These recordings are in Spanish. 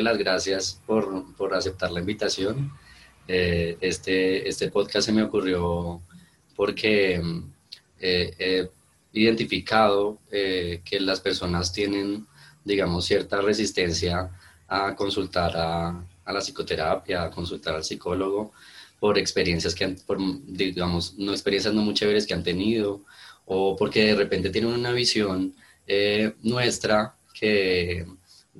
darle las gracias por, por aceptar la invitación. Eh, este, este podcast se me ocurrió porque eh, he identificado eh, que las personas tienen, digamos, cierta resistencia a consultar a, a, la psicoterapia, a consultar al psicólogo por experiencias que han, por, digamos, no experiencias no muy chéveres que han tenido o porque de repente tienen una visión nuestra que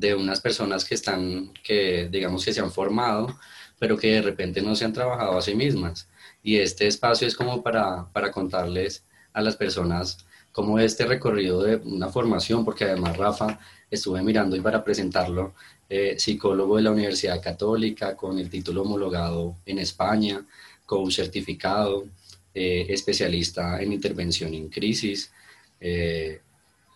de unas personas que están, que digamos que se han formado, pero que de repente no se han trabajado a sí mismas. Y este espacio es como para, para contarles a las personas cómo este recorrido de una formación, porque además Rafa estuve mirando y para presentarlo, eh, psicólogo de la Universidad Católica con el título homologado en España, coach certificado, eh, especialista en intervención en crisis, eh,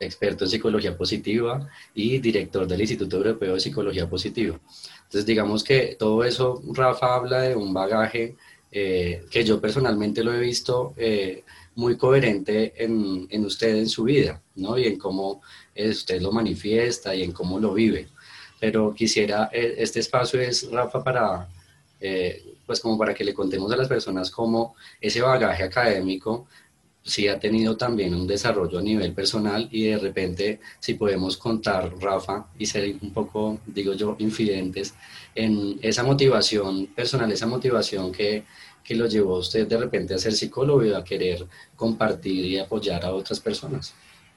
experto en psicología positiva y director del Instituto Europeo de Psicología Positiva. Entonces, digamos que todo eso, Rafa habla de un bagaje eh, que yo personalmente lo he visto eh, muy coherente en, en, usted, en su vida, ¿no? Y en cómo usted lo manifiesta y en cómo lo vive. Pero quisiera, eh, este espacio es, Rafa, para, pues como para que le contemos a las personas cómo ese bagaje académico sí ha tenido también un desarrollo a nivel personal y de repente si podemos contar, Rafa, y ser un poco, digo yo, infidentes en esa motivación personal, esa motivación que, que lo llevó a usted de repente a ser psicólogo y a querer compartir y apoyar a otras personas.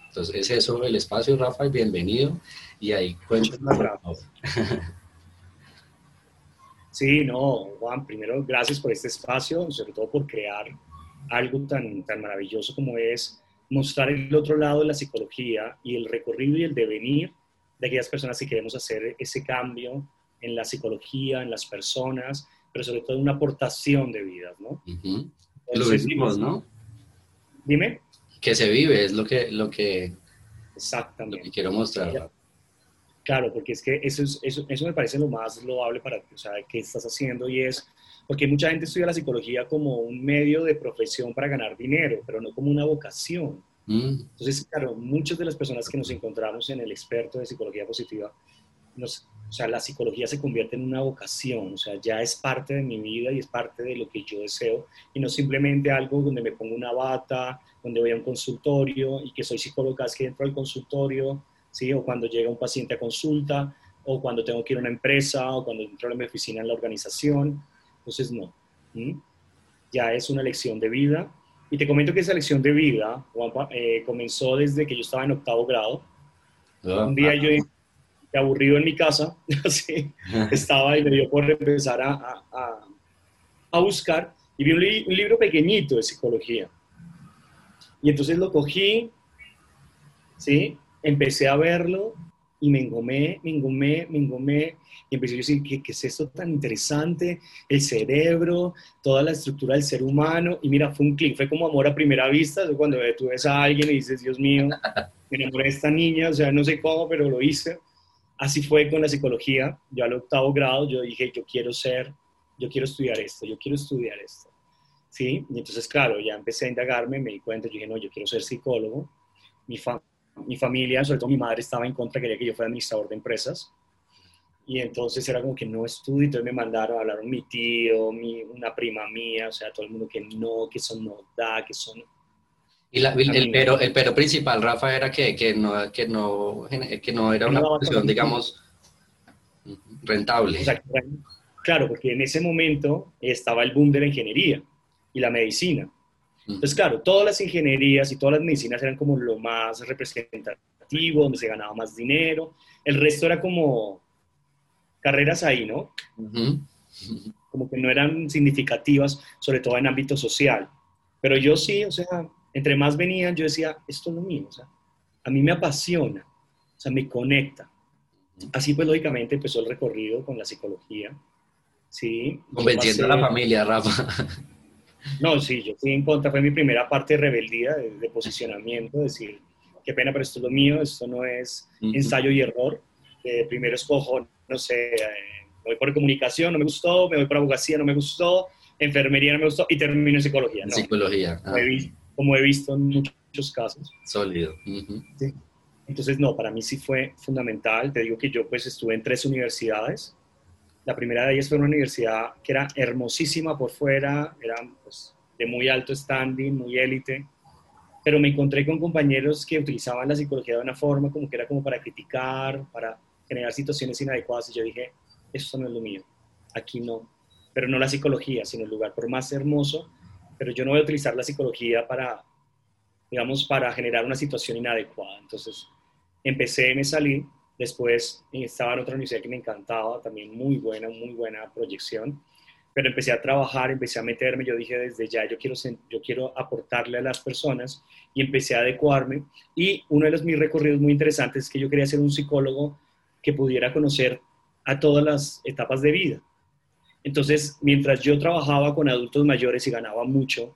Entonces, es eso el espacio, Rafa, y bienvenido. Y ahí cuéntanos. Sí, no, Juan, primero gracias por este espacio, sobre todo por crear algo tan, tan maravilloso como es mostrar el otro lado de la psicología y el recorrido y el devenir de aquellas personas que queremos hacer ese cambio en la psicología, en las personas, pero sobre todo una aportación de vidas, ¿no? lo vivimos, ¿no? Dime. Que se vive, es lo que, lo que, Exactamente. Lo que quiero mostrar. Claro, porque es que eso, es, eso, eso me parece lo más loable para o sea, que estás haciendo y es porque mucha gente estudia la psicología como un medio de profesión para ganar dinero, pero no como una vocación. Mm. Entonces, claro, muchas de las personas que nos encontramos en el experto de psicología positiva, nos, o sea, la psicología se convierte en una vocación, o sea, ya es parte de mi vida y es parte de lo que yo deseo, y no simplemente algo donde me pongo una bata, donde voy a un consultorio y que soy psicóloga, es que dentro del consultorio, ¿sí? o cuando llega un paciente a consulta, o cuando tengo que ir a una empresa, o cuando entro a mi oficina en la organización. Entonces, no. Ya es una lección de vida. Y te comento que esa lección de vida, eh, comenzó desde que yo estaba en octavo grado. Ah, un día yo, aburrido en mi casa, así, estaba y me dio por empezar a, a, a buscar y vi un, un, libro pequeñito de psicología. Y entonces lo cogí, ¿sí? Empecé a verlo y me engomé, me engomé, me engomé, y empecé a decir, ¿qué, ¿qué, es esto tan interesante? El cerebro, toda la estructura del ser humano, y mira, fue un clic, fue como amor a primera vista, cuando tú ves a alguien y dices, Dios mío, me enamoré de esta niña, o sea, no sé cómo, pero lo hice. Así fue con la psicología, yo al octavo grado, yo dije, yo quiero ser, yo quiero estudiar esto, yo quiero estudiar esto. ¿Sí? Y entonces, claro, ya empecé a indagarme, me di cuenta, yo dije, no, yo quiero ser psicólogo. Mi, fa mi familia, sobre todo mi madre, estaba en contra, quería que yo fuera administrador de empresas. Y entonces era como que no estudio, entonces me mandaron, hablaron mi tío, mi, una prima mía, o sea, todo el mundo que no, que eso no da, que son... Y el, pero, el pero principal, Rafa, era que, que, no, que, no, que no era una profesión, digamos, rentable. claro, porque en ese momento estaba el boom de la ingeniería y la medicina. Entonces, claro, todas las ingenierías y todas las medicinas eran como lo más representativo, donde se ganaba más dinero. El resto era como carreras ahí, ¿no? Como que no eran significativas, sobre todo en ámbito social. Pero yo sí, o sea, entre más venían, yo decía, esto es lo mío, o sea, a mí me apasiona, o sea, me conecta. Así pues, lógicamente, empezó el recorrido con la psicología. Sí. Convenciendo a la familia, Rafa. No, sí, yo fui en contra, fue mi primera parte de rebeldía, de, posicionamiento, decir, qué pena, pero esto es lo mío, esto no es ensayo y error. primero escojo, no sé, eh, me voy por comunicación, no me gustó, me voy por abogacía, no me gustó, enfermería no me gustó y termino en psicología. ¿no? Psicología. Como, he, visto en muchos casos. Sólido. Entonces, no, para mí sí fue fundamental. Te digo que yo pues estuve en tres universidades. La primera de ellas fue una universidad que era hermosísima por fuera, era pues, de muy alto standing, muy élite, pero me encontré con compañeros que utilizaban la psicología de una forma como que era como para criticar, para generar situaciones inadecuadas y yo dije, eso no es lo mío, aquí no, pero no la psicología, sino el lugar, por más hermoso, pero yo no voy a utilizar la psicología para, digamos, para generar una situación inadecuada. Entonces, empecé, me salí, después estaba en otra universidad que me encantaba, también muy buena, muy buena proyección, pero empecé a trabajar, empecé a meterme, yo dije desde ya, yo quiero, yo quiero aportarle a las personas y empecé a adecuarme. Y uno de los mis recorridos muy interesantes es que yo quería ser un psicólogo que pudiera conocer a todas las etapas de vida. Entonces, mientras yo trabajaba con adultos mayores y ganaba mucho,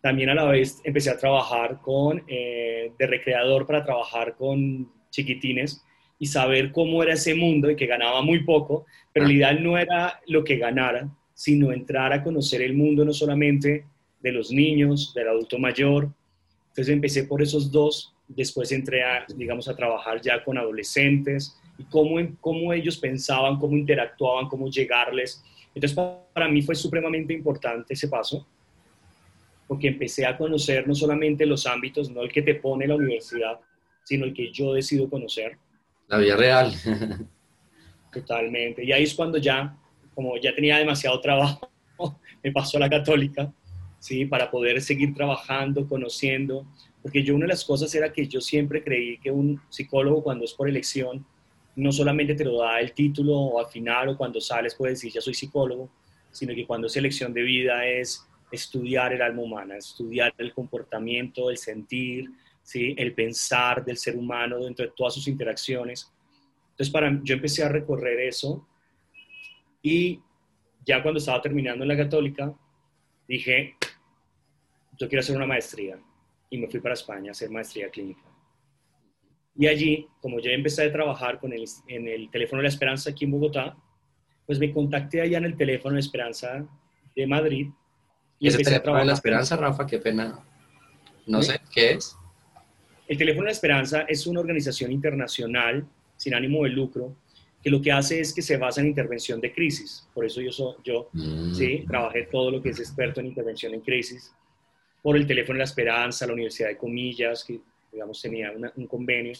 también a la vez empecé a trabajar con, eh, de recreador para trabajar con chiquitines y saber cómo era ese mundo y que ganaba muy poco, pero la idea no era lo que ganara, sino entrar a conocer el mundo no solamente de los niños, del adulto mayor. Entonces empecé por esos dos, después entré a, digamos, a trabajar ya con adolescentes y cómo, cómo ellos pensaban, cómo interactuaban, cómo llegarles. Entonces para mí fue supremamente importante ese paso porque empecé a conocer no solamente los ámbitos, no el que te pone la universidad, sino el que yo decido conocer. La vida real. Totalmente. Y ahí es cuando ya, como ya tenía demasiado trabajo, me pasó a la católica, ¿sí? Para poder seguir trabajando, conociendo, porque yo una de las cosas era que yo siempre creí que un psicólogo cuando es por elección, no solamente te lo da el título o al final o cuando sales puedes decir ya soy psicólogo, sino que cuando es elección de vida es estudiar el alma humana, estudiar el comportamiento, el sentir, ¿sí? el pensar del ser humano dentro de todas sus interacciones. Entonces, para, yo empecé a recorrer eso y ya cuando estaba terminando en la católica, dije, yo quiero hacer una maestría y me fui para España a hacer maestría clínica. Y allí, como ya empecé a trabajar con el, en el teléfono de la Esperanza aquí en Bogotá, pues me contacté allá en el teléfono de Esperanza de Madrid y ese teléfono de la esperanza, Rafa, qué pena. No sé, ¿qué es? El teléfono de la esperanza es una organización internacional sin ánimo de lucro que lo que hace es que se basa en intervención de crisis. Por eso yo, soy, yo mm. sí, trabajé todo lo que es experto en intervención en crisis. Por el teléfono de la esperanza, la Universidad de Comillas, que digamos tenía un convenio.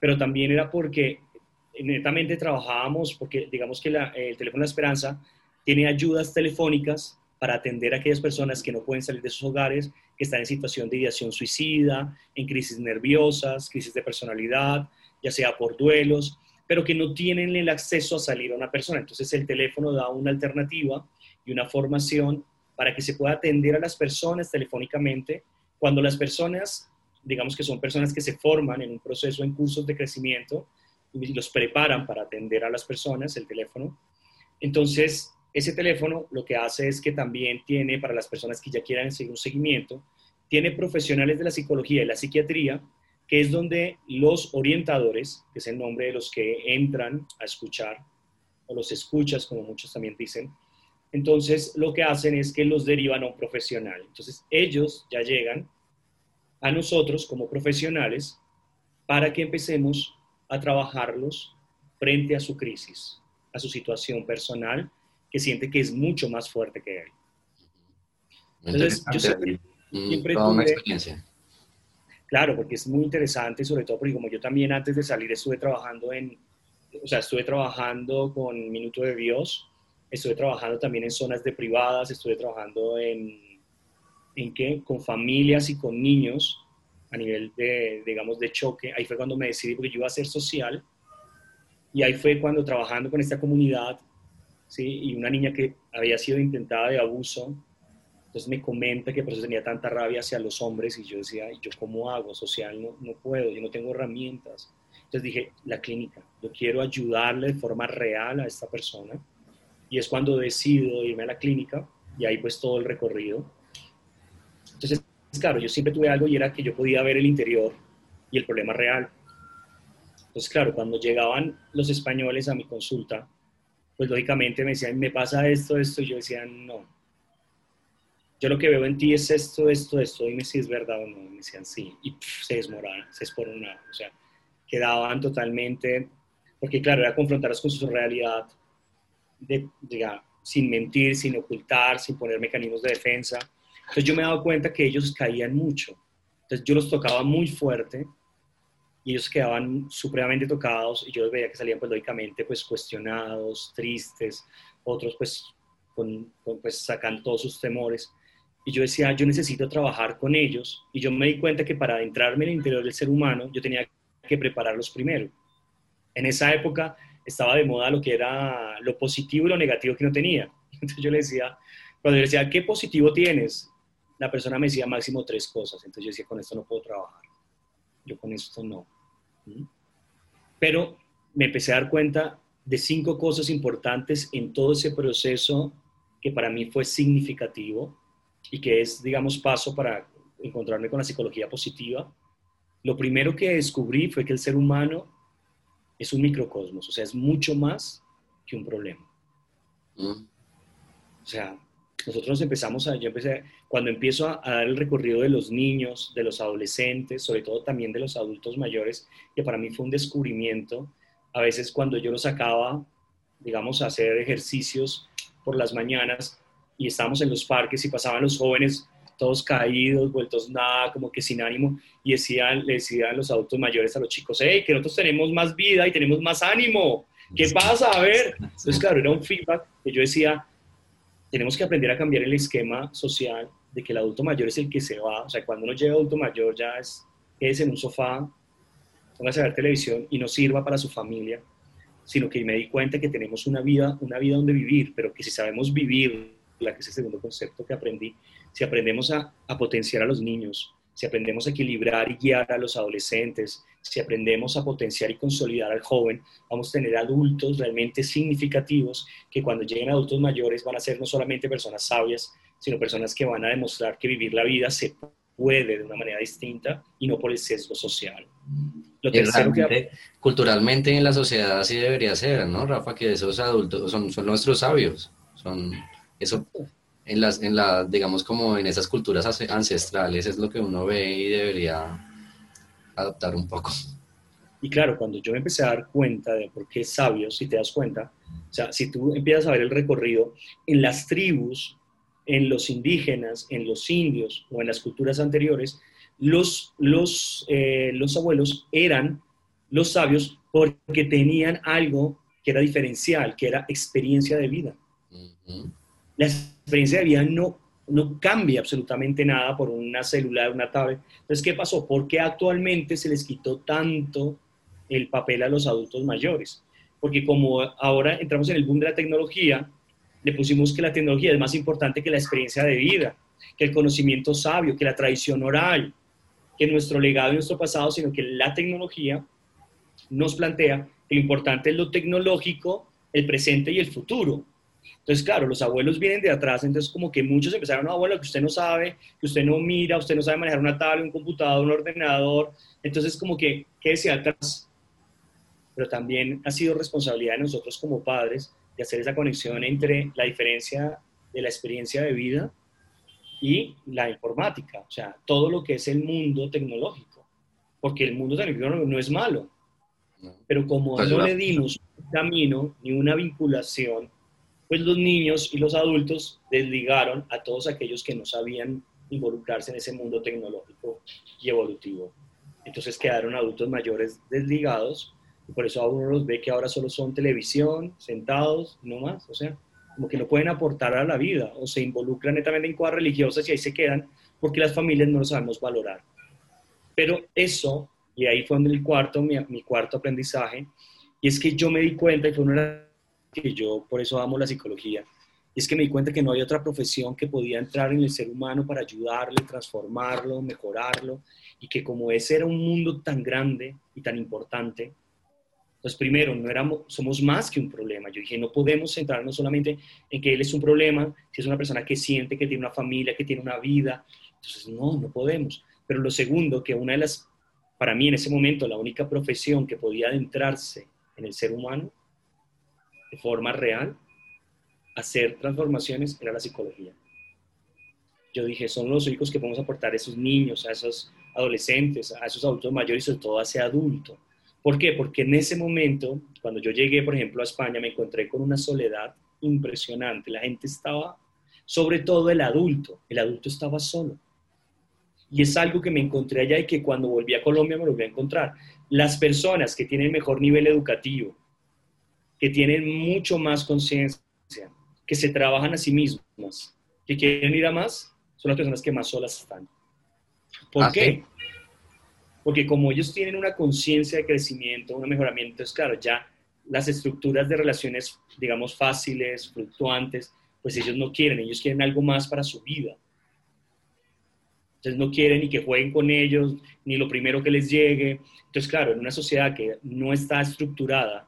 Pero también era porque netamente trabajábamos, porque digamos que el teléfono de la esperanza tiene ayudas telefónicas para atender a aquellas personas que no pueden salir de sus hogares, que están en situación de ideación suicida, en crisis nerviosas, crisis de personalidad, ya sea por duelos, pero que no tienen el acceso a salir a una persona. Entonces el teléfono da una alternativa y una formación para que se pueda atender a las personas telefónicamente cuando las personas, digamos que son personas que se forman en un proceso en cursos de crecimiento y los preparan para atender a las personas, el teléfono. Entonces, ese teléfono lo que hace es que también tiene, para las personas que ya quieran seguir un seguimiento, tiene profesionales de la psicología y la psiquiatría, que es donde los orientadores, que es el nombre de los que entran a escuchar, o los escuchas, como muchos también dicen, entonces lo que hacen es que los derivan a un profesional. Entonces ellos ya llegan a nosotros como profesionales para que empecemos a trabajarlos frente a su crisis, a su situación personal que siente que es mucho más fuerte que él. Entonces, yo siempre, una experiencia. Claro, porque es muy interesante, sobre todo porque como yo también antes de salir estuve trabajando en, o sea, estuve trabajando con Minuto de Dios, estuve trabajando también en zonas de privadas, estuve trabajando en, ¿en qué? Con familias y con niños a nivel de, digamos, de choque. Ahí fue cuando me decidí, porque yo iba a ser social, y ahí fue cuando trabajando con esta comunidad ¿sí? y una niña que había sido intentada de abuso, entonces me comenta que por eso tenía tanta rabia hacia los hombres y yo decía, ¿yo cómo hago? Social no, no puedo, yo no tengo herramientas. Entonces dije, la clínica, yo quiero ayudarle de forma real a esta persona y es cuando decido irme a la clínica y ahí pues todo el recorrido. Entonces, claro, yo siempre tuve algo y era que yo podía ver el interior y el problema real. Entonces, claro, cuando llegaban los españoles a mi consulta, pues lógicamente me decían, me pasa esto, esto, y yo decía, no. Yo lo que veo en ti es esto, esto, esto, dime si es verdad o no. me decían, sí, y se desmoraba, se una, o sea, quedaban totalmente, porque claro, era confrontarlos con su realidad, de, sin mentir, sin ocultar, sin poner mecanismos de defensa. Entonces yo me he dado cuenta que ellos caían mucho. Entonces yo los tocaba muy fuerte y ellos quedaban supremamente tocados y yo veía que salían pues lógicamente pues cuestionados, tristes, otros pues, con, pues sacando todos sus temores. Y yo decía, yo necesito trabajar con ellos y yo me di cuenta que para adentrarme en el interior del ser humano yo tenía que prepararlos primero. En esa época estaba de moda lo que era lo positivo y lo negativo que no tenía. Entonces yo le decía, cuando le decía, ¿qué positivo tienes? La persona me decía máximo tres cosas. Entonces yo decía, con esto no puedo trabajar. Yo con esto no. Pero me empecé a dar cuenta de cinco cosas importantes en todo ese proceso que para mí fue significativo y que es, digamos, paso para encontrarme con la psicología positiva. Lo primero que descubrí fue que el ser humano es un microcosmos, o sea, es mucho más que un problema. Mm. O sea, nosotros empezamos a, yo empecé, cuando empiezo a, dar el recorrido de los niños, de los adolescentes, sobre todo también de los adultos mayores, que para mí fue un descubrimiento, a veces cuando yo los sacaba, digamos, a hacer ejercicios por las mañanas y estábamos en los parques y pasaban los jóvenes todos caídos, vueltos nada, como que sin ánimo, y decían, le decían los adultos mayores a los chicos, hey, que nosotros tenemos más vida y tenemos más ánimo, ¿qué pasa? A ver, entonces claro, era un feedback que yo decía, tenemos que aprender a cambiar el esquema social de que el adulto mayor es el que se va, o sea, cuando uno llega adulto mayor ya es, es en un sofá, póngase a ver televisión y no sirva para su familia, sino que me di cuenta que tenemos una vida, una vida donde vivir, pero que si sabemos vivir, la que es el segundo concepto que aprendí, si aprendemos a, a potenciar a los niños, si aprendemos a equilibrar y guiar a los adolescentes, si aprendemos a potenciar y consolidar al joven, vamos a tener adultos realmente significativos que cuando lleguen adultos mayores van a ser no solamente personas sabias, sino personas que van a demostrar que vivir la vida se puede de una manera distinta y no por el sesgo social. Lo culturalmente en la sociedad así debería ser, ¿no, Rafa? Que esos adultos son, son nuestros sabios, son eso en las, en la, digamos como en esas culturas ancestrales es lo que uno ve y debería adaptar un poco. Y claro, cuando yo me empecé a dar cuenta de por qué sabios, si te das cuenta, o sea, si tú empiezas a ver el recorrido, en las tribus, en los indígenas, en los indios o en las culturas anteriores, los, los, eh, los abuelos eran los sabios porque tenían algo que era diferencial, que era experiencia de vida. La experiencia de vida no no cambia absolutamente nada por una célula de una tablet. Entonces, ¿qué pasó? ¿Por qué actualmente se les quitó tanto el papel a los adultos mayores? Porque como ahora entramos en el boom de la tecnología, le pusimos que la tecnología es más importante que la experiencia de vida, que el conocimiento sabio, que la tradición oral, que nuestro legado y nuestro pasado, sino que la tecnología nos plantea que lo importante es lo tecnológico, el presente y el futuro. Entonces, claro, los abuelos vienen de atrás, entonces como que muchos empezaron, no, abuelo, que usted no sabe, que usted no mira, usted no sabe manejar una tablet, un computador, un ordenador, entonces como que quédese atrás. Pero también ha sido responsabilidad de nosotros como padres de hacer esa conexión entre la diferencia de la experiencia de vida y la informática, o sea, todo lo que es el mundo tecnológico, porque el mundo tecnológico no es malo, pero como no le dimos un camino ni una vinculación pues los niños y los adultos desligaron a todos aquellos que no sabían involucrarse en ese mundo tecnológico y evolutivo. Entonces quedaron adultos mayores desligados por eso a uno los ve que ahora solo son televisión, sentados, no más, o sea, como que no pueden aportar a la vida o se involucran netamente en cosas religiosas y ahí se quedan porque las familias no lo sabemos valorar. Pero eso, y ahí fue el cuarto, mi, cuarto aprendizaje, y es que yo me di cuenta, y fue una que yo por eso amo la psicología, es que me di cuenta que no hay otra profesión que podía entrar en el ser humano para ayudarle, transformarlo, mejorarlo, y que como ese era un mundo tan grande y tan importante, pues primero, no éramos, somos más que un problema. Yo dije, no podemos centrarnos solamente en que él es un problema, si es una persona que siente, que tiene una familia, que tiene una vida. Entonces, no, no podemos. Pero lo segundo, que una de las, para mí en ese momento, la única profesión que podía adentrarse en el ser humano de forma real, hacer transformaciones era la psicología. Yo dije, son los únicos que podemos aportar a esos niños, a esos adolescentes, a esos adultos mayores y sobre todo a ese adulto. ¿Por qué? Porque en ese momento, cuando yo llegué, por ejemplo, a España, me encontré con una soledad impresionante. La gente estaba, sobre todo el adulto, el adulto estaba solo. Y es algo que me encontré allá y que cuando volví a Colombia me lo volví a encontrar. Las personas que tienen mejor nivel educativo, que tienen mucho más conciencia, que se trabajan a sí mismas, que quieren ir a más, son las personas que más solas están. ¿Por ah, qué? Porque como ellos tienen una conciencia de crecimiento, un mejoramiento, es claro, ya las estructuras de relaciones, digamos, fáciles, fluctuantes, pues ellos no quieren, ellos quieren algo más para su vida. Entonces no quieren ni que jueguen con ellos, ni lo primero que les llegue. Entonces, claro, en una sociedad que no está estructurada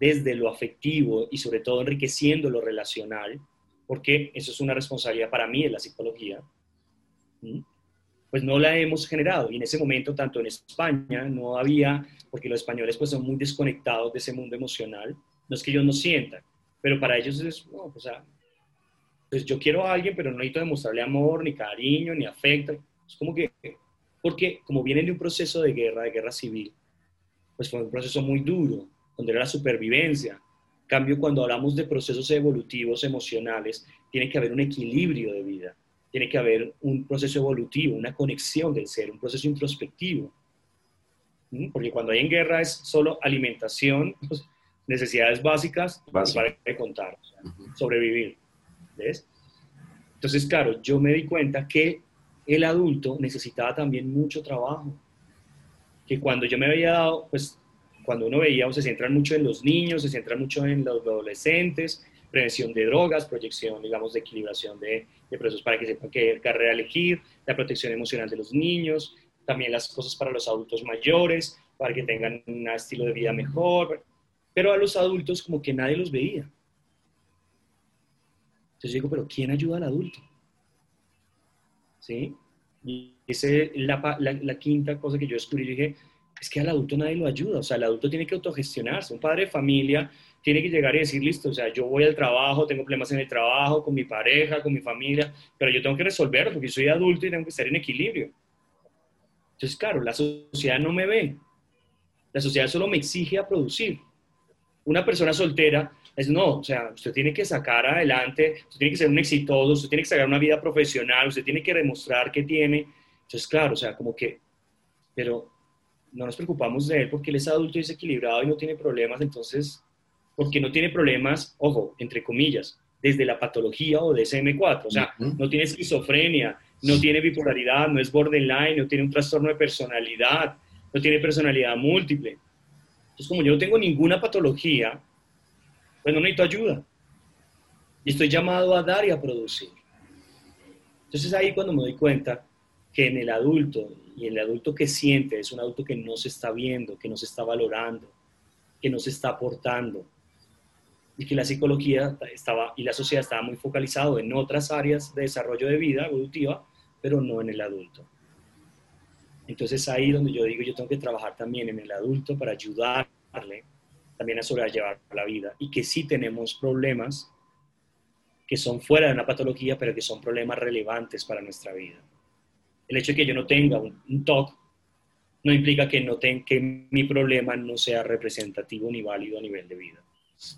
desde lo afectivo y sobre todo enriqueciendo lo relacional, porque eso es una responsabilidad para mí en la psicología, pues no la hemos generado. Y en ese momento, tanto en España, no había, porque los españoles pues son muy desconectados de ese mundo emocional, no es que ellos no sientan, pero para ellos es, no, pues, pues yo quiero a alguien, pero no necesito demostrarle amor, ni cariño, ni afecto. Es como que, porque como vienen de un proceso de guerra, de guerra civil, pues fue un proceso muy duro, donde era la supervivencia. En cambio, cuando hablamos de procesos evolutivos emocionales, tiene que haber un equilibrio de vida, tiene que haber un proceso evolutivo, una conexión del ser, un proceso introspectivo. ¿Mm? Porque cuando hay en guerra es solo alimentación, pues, necesidades básicas para contar, sobrevivir. ¿Ves? Entonces, claro, yo me di cuenta que el adulto necesitaba también mucho trabajo. Que cuando yo me había dado, pues cuando uno veía se centran mucho en los niños, se centran mucho en los adolescentes, prevención de drogas, proyección, digamos, de equilibración de, de procesos para que sepan qué carrera elegir, la protección emocional de los niños, también las cosas para los adultos mayores, para que tengan un estilo de vida mejor, pero a los adultos como que nadie los veía. Entonces digo, pero ¿quién ayuda al adulto? ¿sí? Y esa es la, quinta cosa que yo descubrí, dije, es que al adulto nadie lo ayuda, o sea, el adulto tiene que autogestionarse, un padre de familia tiene que llegar y decir, listo, o sea, yo voy al trabajo, tengo problemas en el trabajo, con mi pareja, con mi familia, pero yo tengo que resolverlo porque soy adulto y tengo que estar en equilibrio. Entonces, claro, la sociedad no me ve, la sociedad solo me exige a producir. Una persona soltera es no, o sea, usted tiene que sacar adelante, usted tiene que ser un exitoso, usted tiene que sacar una vida profesional, usted tiene que demostrar que tiene. Entonces, claro, o sea, como que, pero no nos preocupamos de él porque él es adulto y es equilibrado y no tiene problemas, entonces, porque no tiene problemas, ojo, entre comillas, desde la patología o de SM4, o sea, no tiene esquizofrenia, no tiene bipolaridad, no es borderline, no tiene un trastorno de personalidad, no tiene personalidad múltiple. Entonces, como yo no tengo ninguna patología, pues no necesito ayuda. Y estoy llamado a dar y a producir. Entonces ahí cuando me doy cuenta que en el adulto, y el adulto que siente, es un adulto que no se está viendo, que no se está valorando, que no se está aportando, y que la psicología estaba, y la sociedad estaba muy focalizado en otras áreas de desarrollo de vida evolutiva, pero no en el adulto. Entonces ahí donde yo digo, yo tengo que trabajar también en el adulto para ayudarle también a sobrellevar la vida y que sí tenemos problemas que son fuera de una patología, pero que son problemas relevantes para nuestra vida. El hecho de que yo no tenga un, TOC no implica que, no que mi problema no sea representativo ni válido a nivel de vida.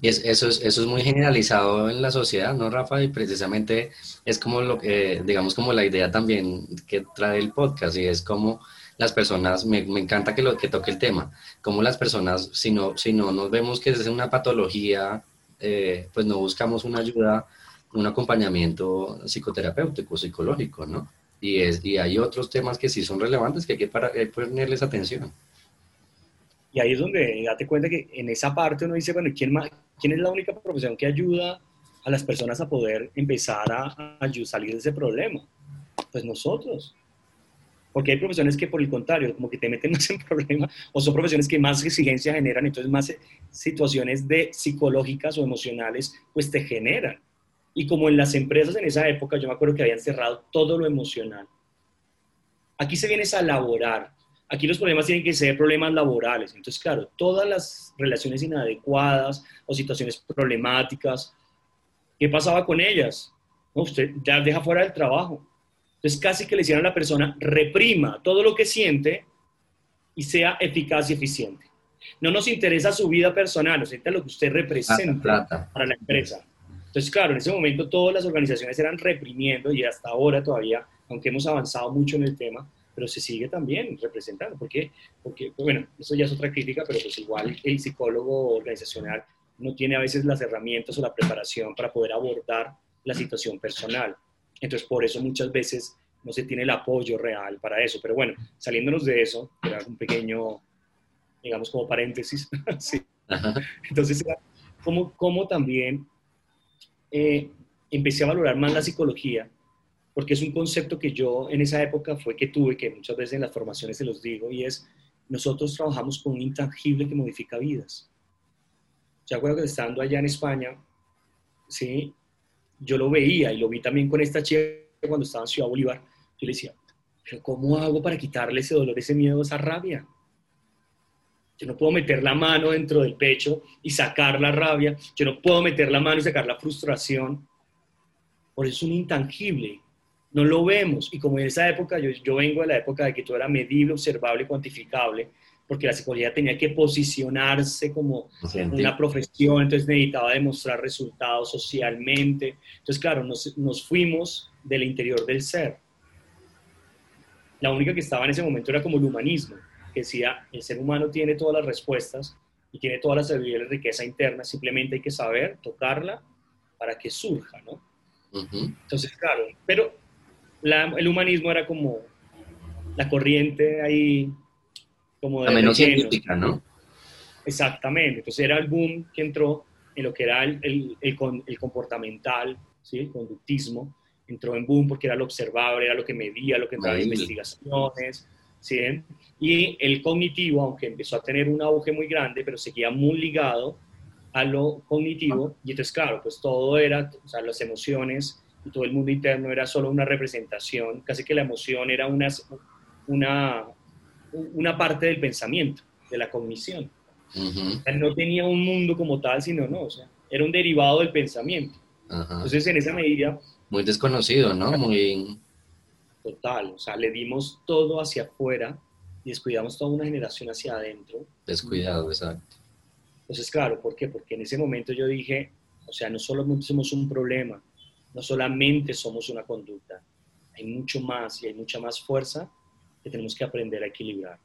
Y eso, es, eso es muy generalizado en la sociedad, ¿no, Rafa? Y precisamente es como lo que, digamos, como la idea también que trae el podcast, y es como las personas, me, encanta que, lo, que toque el tema, como las personas, si no, si no nos vemos que es una patología, eh, pues no buscamos una ayuda, un acompañamiento psicoterapéutico, psicológico, ¿no? Y, es, y hay otros temas que sí son relevantes que hay que para, ponerles atención. Y ahí es donde date cuenta que en esa parte uno dice, bueno, ¿quién, más, ¿quién es la única profesión que ayuda a las personas a poder empezar a, a salir de ese problema? Pues nosotros. Porque hay profesiones que por el contrario, como que te meten más en problemas, o son profesiones que más exigencia generan, entonces más eh, situaciones de psicológicas o emocionales, pues te generan. Y como en las empresas en esa época, yo me acuerdo que habían cerrado todo lo emocional. Aquí se viene a laborar. Aquí los problemas tienen que ser problemas laborales. Entonces, claro, todas las relaciones inadecuadas o situaciones problemáticas, ¿qué pasaba con ellas? No, usted ya deja fuera del trabajo entonces casi que le hicieron a la persona reprima todo lo que siente y sea eficaz y eficiente. No nos interesa su vida personal, nos interesa lo que usted representa para la empresa. Entonces, claro, en ese momento todas las organizaciones eran reprimiendo y hasta ahora todavía, aunque hemos avanzado mucho en el tema, pero se sigue también representando. ¿Por qué? Porque, pues, bueno, eso ya es otra crítica, pero pues igual el psicólogo organizacional no tiene a veces las herramientas o la preparación para poder abordar la situación personal. Entonces, por eso muchas veces no se tiene el apoyo real para eso. Pero bueno, saliéndonos de eso, era un pequeño, digamos, como paréntesis. sí. Entonces, como, como también eh, empecé a valorar más la psicología, porque es un concepto que yo en esa época fue que tuve, que muchas veces en las formaciones se los digo, y es, nosotros trabajamos con un intangible que modifica vidas. Yo acuerdo que estando allá en España, ¿sí? yo lo veía y lo vi también con esta chica cuando estaba en Ciudad Bolívar, yo le decía, pero ¿cómo hago para quitarle ese dolor, ese miedo, esa rabia? Yo no puedo meter la mano dentro del pecho y sacar la rabia. Yo no puedo meter la mano y sacar la frustración. Por eso es un intangible. No lo vemos. Y como en esa época, yo, yo vengo de la época de que todo era medible, observable, cuantificable, porque la psicología tenía que posicionarse como una profesión, entonces necesitaba demostrar resultados socialmente. Entonces, claro, nos, nos fuimos del interior del ser. La única que estaba en ese momento era como el humanismo, que decía, el ser humano tiene todas las respuestas y tiene toda la sabiduría y la riqueza interna, simplemente hay que saber tocarla para que surja, ¿no? Entonces, claro, pero el humanismo era como la corriente ahí, como de... La menos científica, ¿no? Exactamente, entonces era el boom que entró en lo que era el, el, el comportamental, ¿sí? el conductismo, entró en boom porque era lo observable, era lo que medía, lo que entraba en investigaciones, ¿sí? Y el cognitivo, aunque empezó a tener un auge muy grande, pero seguía muy ligado a lo cognitivo, y entonces, claro, pues todo era, o sea, las emociones y todo el mundo interno era solo una representación, casi que la emoción era una, una, una parte del pensamiento, de la cognición. no tenía un mundo como tal, sino, no, o sea, era un derivado del pensamiento. Entonces, en esa medida, muy desconocido, ¿no? Muy... Total, o sea, le dimos todo hacia afuera y descuidamos toda una generación hacia adentro. Descuidado, exacto. Entonces, claro, ¿por qué? Porque en ese momento yo dije, o sea, no solamente somos un problema, no solamente somos una conducta, hay mucho más y hay mucha más fuerza que tenemos que aprender a equilibrar.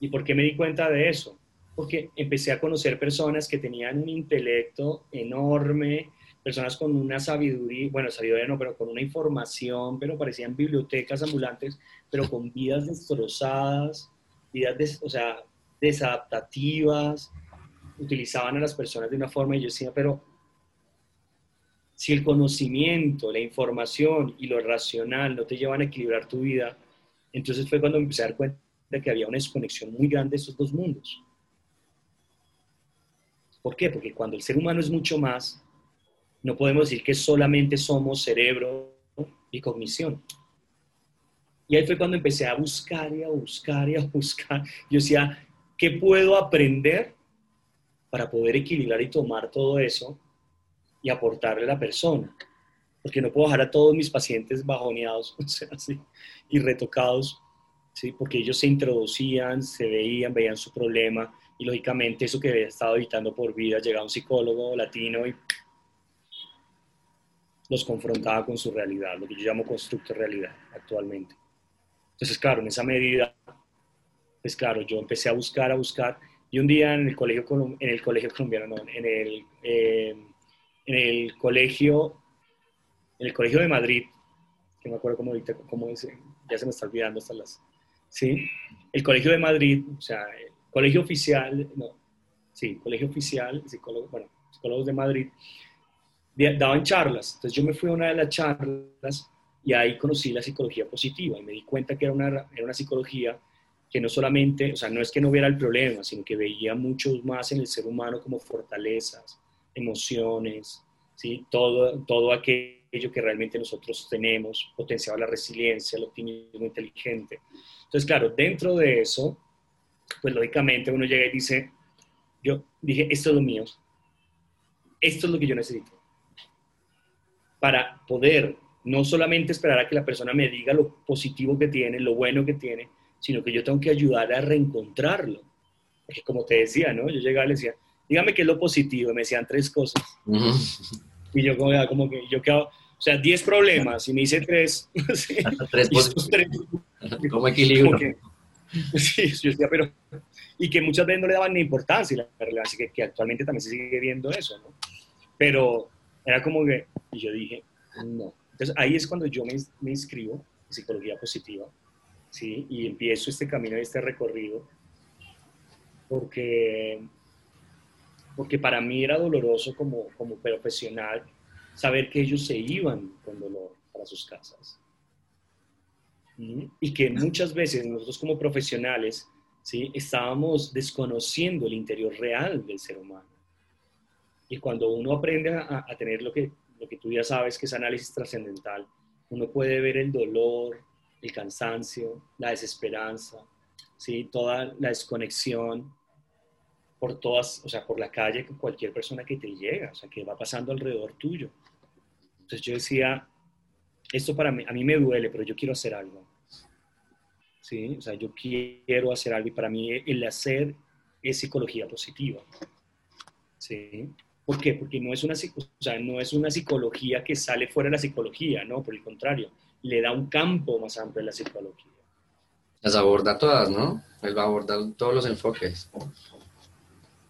¿Y por qué me di cuenta de eso? Porque empecé a conocer personas que tenían un intelecto enorme, personas con una sabiduría, bueno, sabiduría no, pero con una información, pero parecían bibliotecas ambulantes, pero con vidas destrozadas, vidas, o sea, desadaptativas, utilizaban a las personas de una forma y yo decía, pero si el conocimiento, la información y lo racional no te llevan a equilibrar tu vida, entonces fue cuando me empecé a dar cuenta de que había una desconexión muy grande de esos dos mundos. ¿Por qué? Porque cuando el ser humano es mucho más, no podemos decir que solamente somos cerebro y cognición. Y ahí fue cuando empecé a buscar y a buscar y a buscar. Yo decía, ¿qué puedo aprender para poder equilibrar y tomar todo eso y aportarle a la persona? Porque no puedo dejar a todos mis pacientes bajoneados y retocados, ¿sí? porque ellos se introducían, se veían, veían su problema y lógicamente eso que había estado evitando por vida, llegaba un psicólogo latino y los confrontaba con su realidad, lo que yo llamo constructo realidad actualmente. Entonces, claro, en esa medida, pues claro, yo empecé a buscar, a buscar, y un día en el colegio, en el colegio colombiano, no, en el, eh, en el colegio, en el colegio de Madrid, que me acuerdo cómo ahorita, cómo es, ya se me está olvidando hasta las, ¿sí? El colegio de Madrid, o sea, el colegio oficial, no, sí, colegio oficial, psicólogo, bueno, psicólogos de Madrid, daban charlas. Entonces yo me fui a una de las charlas y ahí conocí la psicología positiva y me di cuenta que era una, era una psicología que no solamente, o sea, no es que no viera el problema, sino que veía mucho más en el ser humano como fortalezas, emociones, ¿sí? todo, todo aquello que realmente nosotros tenemos, potenciaba la resiliencia, el optimismo inteligente. Entonces, claro, dentro de eso, pues lógicamente uno llega y dice, yo dije, esto es lo mío, esto es lo que yo necesito para poder no solamente esperar a que la persona me diga lo positivo que tiene, lo bueno que tiene, sino que yo tengo que ayudar a reencontrarlo. Porque como te decía, ¿no? Yo llegaba y le decía, dígame qué es lo positivo, y me decían tres cosas. Y yo como, como que, yo quedaba, o sea, 10 problemas, y me hice tres. ¿sí? tres, y tres como equilibrio. sí, yo decía, pero, y que muchas veces no le daban ni importancia la relevancia, que, que actualmente también se sigue viendo eso, ¿no? Pero era como que, y yo dije, no. Entonces ahí es cuando yo me, me inscribo en psicología positiva, ¿sí? Y empiezo este camino, este recorrido, porque, porque para mí era doloroso como, como profesional saber que ellos se iban con dolor para sus casas. Y que muchas veces nosotros como profesionales ¿sí? estábamos desconociendo el interior real del ser humano. Y cuando uno aprende a, a tener lo que, lo que tú ya sabes, que es análisis trascendental, uno puede ver el dolor, el cansancio, la desesperanza, ¿sí? toda la desconexión por todas, o sea, por la calle con cualquier persona que te llega, o sea, que va pasando alrededor tuyo. Entonces yo decía, esto para mí, a mí me duele, pero yo quiero hacer algo. ¿Sí? O sea, yo quiero hacer algo y para mí el hacer es psicología positiva. ¿Sí? ¿Por qué? Porque no es, una, o sea, no es una psicología que sale fuera de la psicología, no, por el contrario, le da un campo más amplio a la psicología. Las aborda todas, ¿no? Él va a abordar todos los enfoques.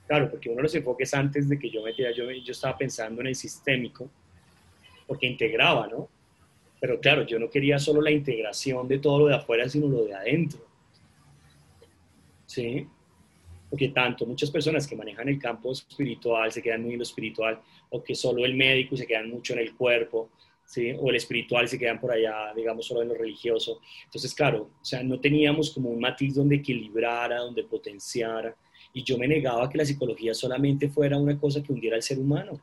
Claro, porque uno de los enfoques antes de que yo metiera, yo, yo estaba pensando en el sistémico, porque integraba, ¿no? Pero claro, yo no quería solo la integración de todo lo de afuera, sino lo de adentro. ¿Sí? Porque tanto muchas personas que manejan el campo espiritual se quedan muy en lo espiritual, o que solo el médico se quedan mucho en el cuerpo, ¿sí? O el espiritual se quedan por allá, digamos, solo en lo religioso. Entonces, claro, o sea, no teníamos como un matiz donde equilibrara, donde potenciara, y yo me negaba que la psicología solamente fuera una cosa que hundiera al ser humano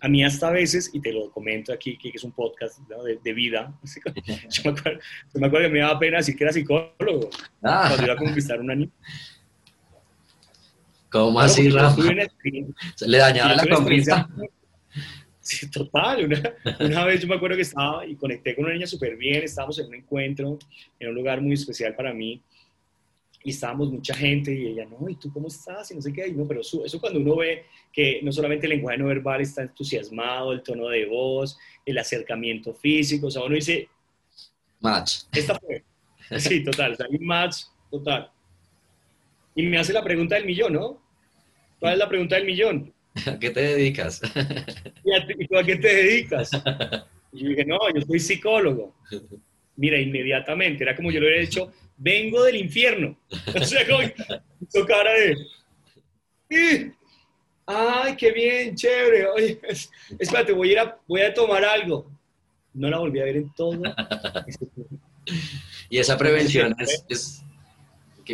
a mí hasta a veces, y te lo comento aquí, que es un podcast de, vida, yo me, acuerdo, me, acuerdo, que me daba pena decir que era psicólogo ah. cuando iba a conquistar una niña. ¿Cómo así, Rafa? ¿Se le dañaba la conquista? Sí, total. Una, una, vez yo me acuerdo que estaba y conecté con una niña súper bien, estábamos en un encuentro en un lugar muy especial para mí y estábamos mucha gente y ella, no, ¿y tú cómo estás? Y no sé qué, y no, pero eso, eso cuando uno ve que no solamente el lenguaje no verbal está entusiasmado, el tono de voz, el acercamiento físico, o sea, uno dice... Match. Esta fue. Sí, total, o sea, un match total. Y me hace la pregunta del millón, ¿no? ¿Cuál es la pregunta del millón? ¿A qué te dedicas? ¿Y, tú a qué te dedicas? Y yo dije, no, yo soy psicólogo. Mira, inmediatamente, era como yo lo hubiera dicho, vengo del infierno. O sea, hizo cara de... ¡Ay, qué bien, chévere! Oye, espérate, voy a, ir a, voy a tomar algo. No la volví a ver en todo. y esa prevención es,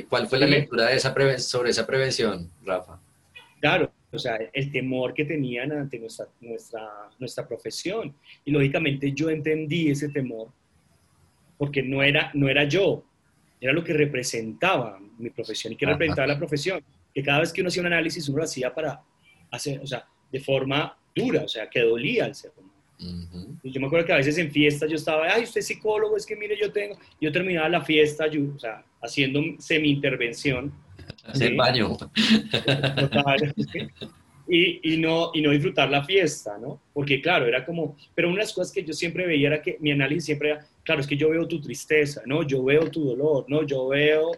¿Cuál fue la lectura de esa sobre esa prevención, Rafa? Claro, o sea, el temor que tenían ante nuestra, nuestra, nuestra profesión. Y lógicamente yo entendí ese temor porque no era, no era yo, era lo que representaba mi profesión y que representaba la profesión. Que cada vez que uno hacía un análisis, uno lo hacía para hacer, o sea, de forma dura, o sea, que dolía al ser humano. Yo me acuerdo que a veces en fiestas yo estaba, ay, usted es psicólogo, es que mire, yo tengo, yo terminaba la fiesta, yo, o sea, haciendo semi-intervención. Hacer baño. y, y, no, y no disfrutar la fiesta, ¿no? Porque claro, era como, pero una de las cosas que yo siempre veía era que mi análisis siempre era, claro, es que yo veo tu tristeza, ¿no? Yo veo tu dolor, ¿no? Yo veo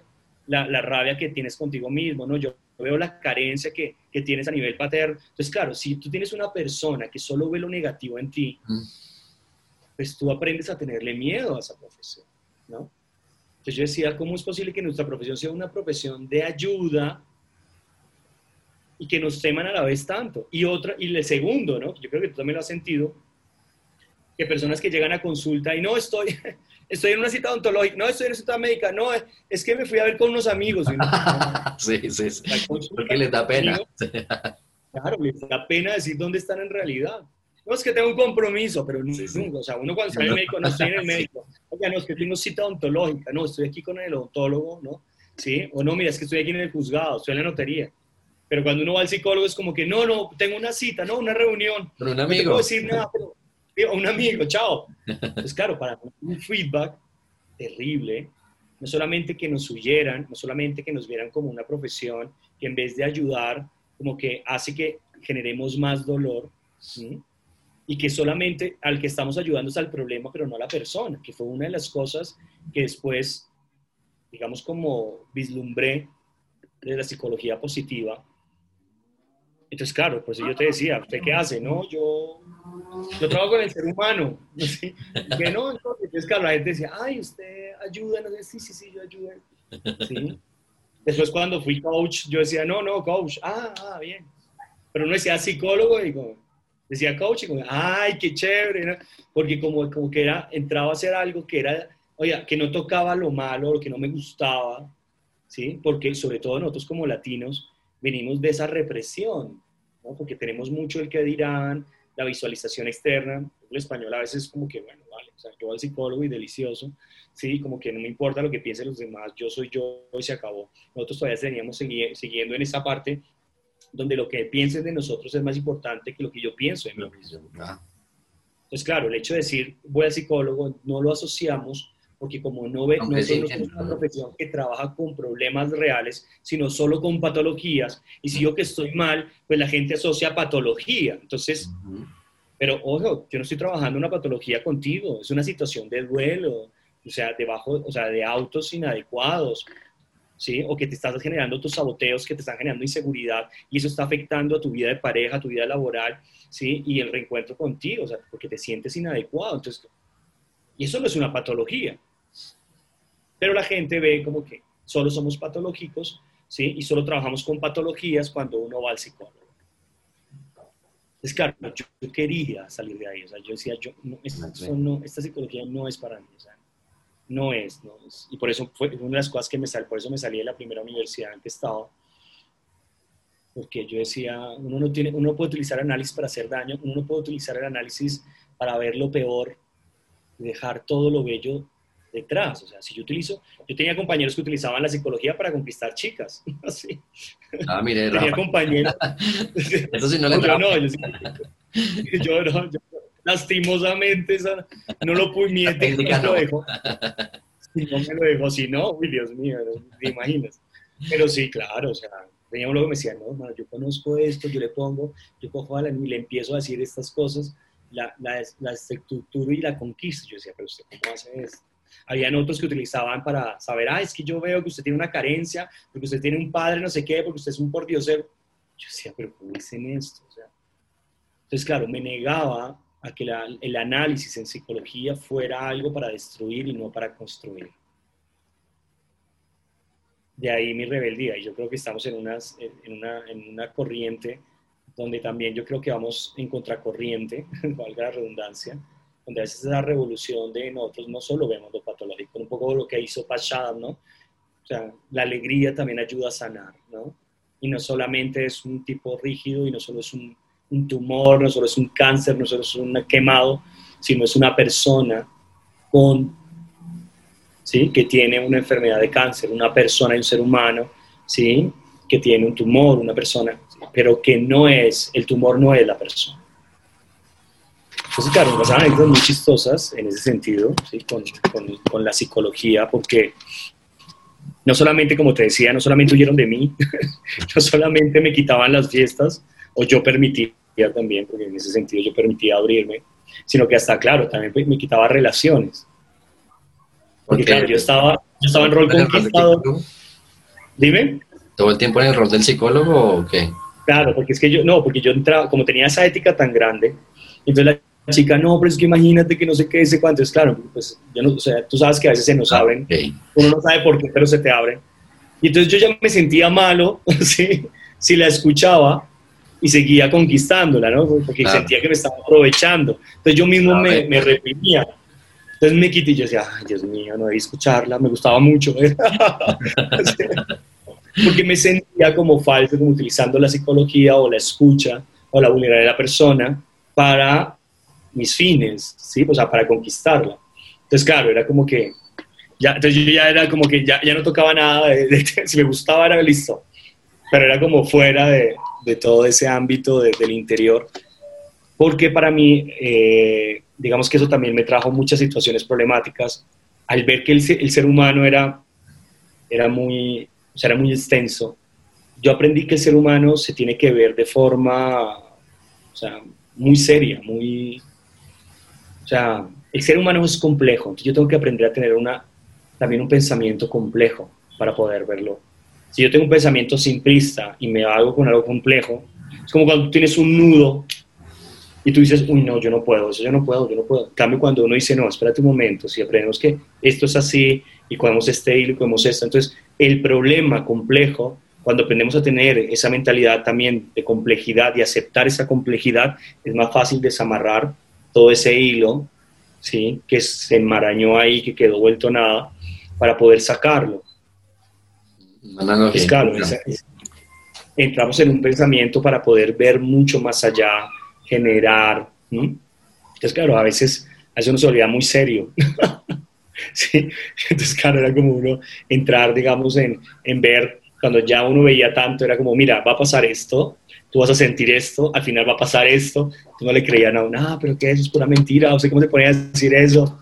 la, la rabia que tienes contigo mismo, ¿no? Yo veo la carencia que, que, tienes a nivel paterno. Entonces, claro, si tú tienes una persona que solo ve lo negativo en ti, pues tú aprendes a tenerle miedo a esa profesión, ¿no? Entonces yo decía, ¿cómo es posible que nuestra profesión sea una profesión de ayuda y que nos teman a la vez tanto. Y otra, y el segundo, ¿no? Yo creo que tú también lo has sentido, que personas que llegan a consulta y no estoy, estoy en una cita odontológica, no estoy en una cita médica, no, es que me fui a ver con unos amigos. sí, sí, sí. Porque les da pena. claro, les da pena decir dónde están en realidad. No es que tengo un compromiso, pero nunca, o sea, uno cuando sale al médico, no estoy en el médico, oiga, no, es que tengo cita odontológica, no, estoy aquí con el odontólogo, ¿no? Sí, o no, mira, es que estoy aquí en el juzgado, estoy en la notaría. Pero cuando uno va al psicólogo es como que, no, no, tengo una cita, no, una reunión. Con un amigo. No puedo decir nada, pero, un amigo, chao. Pues claro, para un feedback terrible, no solamente que nos huyeran, no solamente que nos vieran como una profesión que en vez de ayudar, como que hace que generemos más dolor, y que solamente al que estamos ayudando es al problema, pero no a la persona, que fue una de las cosas que después, digamos, como vislumbré de la psicología positiva. Entonces, claro, pues yo te decía, ¿usted qué hace? No, yo, yo trabajo con el ser humano. ¿sí? Que no, entonces, claro, la gente decía, ay, usted ayuda, no sé, sí, sí, sí, yo ayudo. ¿Sí? Después cuando fui coach, yo decía, no, no, coach, ah, ah bien. Pero no decía psicólogo como, decía coach y como, ay, qué chévere, porque como, como que era, entraba a hacer algo que era, oye, que no tocaba lo malo, lo que no me gustaba, ¿sí? Porque sobre todo nosotros como latinos venimos de esa represión, ¿no? Porque tenemos mucho el que dirán, la visualización externa, el español a veces es como que, bueno, vale, o sea, yo al psicólogo y delicioso, sí, como que no me importa lo que piensen los demás, yo soy yo y se acabó. Nosotros todavía teníamos siguiendo en esa parte donde lo que piensen de nosotros es más importante que lo que yo pienso de mí mismo. Entonces, claro, el hecho de decir voy al psicólogo no lo asociamos porque como no, ve, no, es una profesión que trabaja con problemas reales, sino solo con patologías, y si yo que estoy mal, pues la gente asocia patología. Entonces, pero ojo, yo no estoy trabajando una patología contigo, es una situación de duelo, o sea, de o sea, de autos inadecuados, ¿sí? O que te estás generando tus saboteos, que te están generando inseguridad, y eso está afectando a tu vida de pareja, a tu vida laboral, ¿sí? Y el reencuentro contigo, o sea, porque te sientes inadecuado. Entonces, y eso no es una patología. Pero la gente ve como que solo somos patológicos, ¿sí? Y solo trabajamos con patologías cuando uno va al psicólogo. Es claro, yo, quería salir de ahí, o sea, yo decía, yo, no, esta psicología no es para mí, o sea, no es, no es. Y por eso fue una de las cosas que me salió, por eso me salí de la primera universidad en que estaba, porque yo decía, uno no, tiene, uno puede utilizar análisis para hacer daño, uno no puede utilizar el análisis para ver lo peor dejar todo lo bello detrás. O sea, si yo utilizo, yo tenía compañeros que utilizaban la psicología para conquistar chicas. Así. Ah, mire, Tenía compañeros. Eso sí no le yo no, yo, yo, no, yo, lastimosamente no lo pude, mi no lo dejo. Si no me lo dejo, si no, uy, Dios mío, te imaginas. Pero sí, claro, o sea, teníamos lo que me decían, no, yo conozco esto, yo le pongo, yo cojo a la, y le empiezo a decir estas cosas, la, la, la estructura y la conquista. Yo decía, pero usted cómo hace esto? Habían otros que utilizaban para saber, ah, es que yo veo que usted tiene una carencia, porque usted tiene un padre, no sé qué, porque usted es un pordiosero. Yo decía, pero ¿cómo dicen esto? O sea, entonces, claro, me negaba a que el análisis en psicología fuera algo para destruir y no para construir. De ahí mi rebeldía, y yo creo que estamos en, unas, en, una, en una corriente donde también yo creo que vamos en contracorriente, valga la redundancia, donde a veces esa revolución de nosotros no solo vemos lo patológico, un poco lo que hizo Pachad, ¿no? O sea, la alegría también ayuda a sanar, ¿no? Y no solamente es un tipo rígido y no solo es un, un tumor, no solo es un cáncer, no solo es un quemado, sino es una persona con, ¿sí? Que tiene una enfermedad de cáncer, una persona, un ser humano, ¿sí? Que tiene un tumor, una persona, pero que no es, el tumor no es la persona. Entonces, claro, pasaban anécdotas muy chistosas en ese sentido, ¿sí? con, con, con, la psicología, porque no solamente, como te decía, no solamente huyeron de mí, no solamente me quitaban las fiestas, o yo permitía también, porque en ese sentido yo permitía abrirme, sino que hasta, claro, también me quitaba relaciones. Porque, claro, yo estaba, yo estaba en rol conquistador. Dime. ¿Todo el tiempo en el rol del psicólogo o qué? Claro, porque es que yo, no, porque yo entraba, como tenía esa ética tan grande, entonces la chica, no, pero es que imagínate que no sé qué, ese cuánto, es claro, pues yo no, o sea, tú sabes que a veces se nos ah, abren, uno no sabe por qué, pero se te abren. Y entonces yo ya me sentía malo, ¿sí? si la escuchaba y seguía conquistándola, ¿no? Porque sentía que me estaba aprovechando. Entonces yo mismo me, me, reprimía. Entonces me quité y yo decía, ay, Dios mío, no debí escucharla, me gustaba mucho. Porque me sentía como falso, como utilizando la psicología o la escucha o la vulnerabilidad de la persona para mis fines, ¿sí? O sea, para conquistarla. Entonces, claro, era como que, ya, entonces yo ya era como que ya, ya no tocaba nada, si me gustaba era listo, pero era como fuera de, de todo ese ámbito del interior, porque para mí, eh, digamos que eso también me trajo muchas situaciones problemáticas, al ver que el, el, ser humano era era muy, o sea, era muy extenso. Yo aprendí que el ser humano se tiene que ver de forma, o sea, muy seria, muy, o sea, el ser humano es complejo, entonces yo tengo que aprender a tener una, también un pensamiento complejo para poder verlo. Si yo tengo un pensamiento simplista y me hago con algo complejo, es como cuando tienes un nudo y tú dices, uy, no, yo no puedo, eso yo no puedo, yo no puedo. En cambio, cuando uno dice, no, espérate un momento, si aprendemos que esto es así y cogemos este hilo y cogemos esto, entonces el problema complejo, cuando aprendemos a tener esa mentalidad también de complejidad y aceptar esa complejidad, es más fácil desamarrar todo ese hilo, ¿sí? Que se enmarañó ahí, que quedó vuelto nada, para poder sacarlo. es claro, entramos en un pensamiento para poder ver mucho más allá, generar. Entonces, claro, a veces a eso nos olvida muy serio. sí, entonces, claro, era como uno entrar, digamos, en, en ver, cuando ya uno veía tanto, era como, mira, va a pasar esto, tú vas a sentir esto, al final va a pasar esto, tú no le creías a uno, ah, pero ¿qué? Eso es pura mentira, o sea, ¿cómo te ponía a decir eso?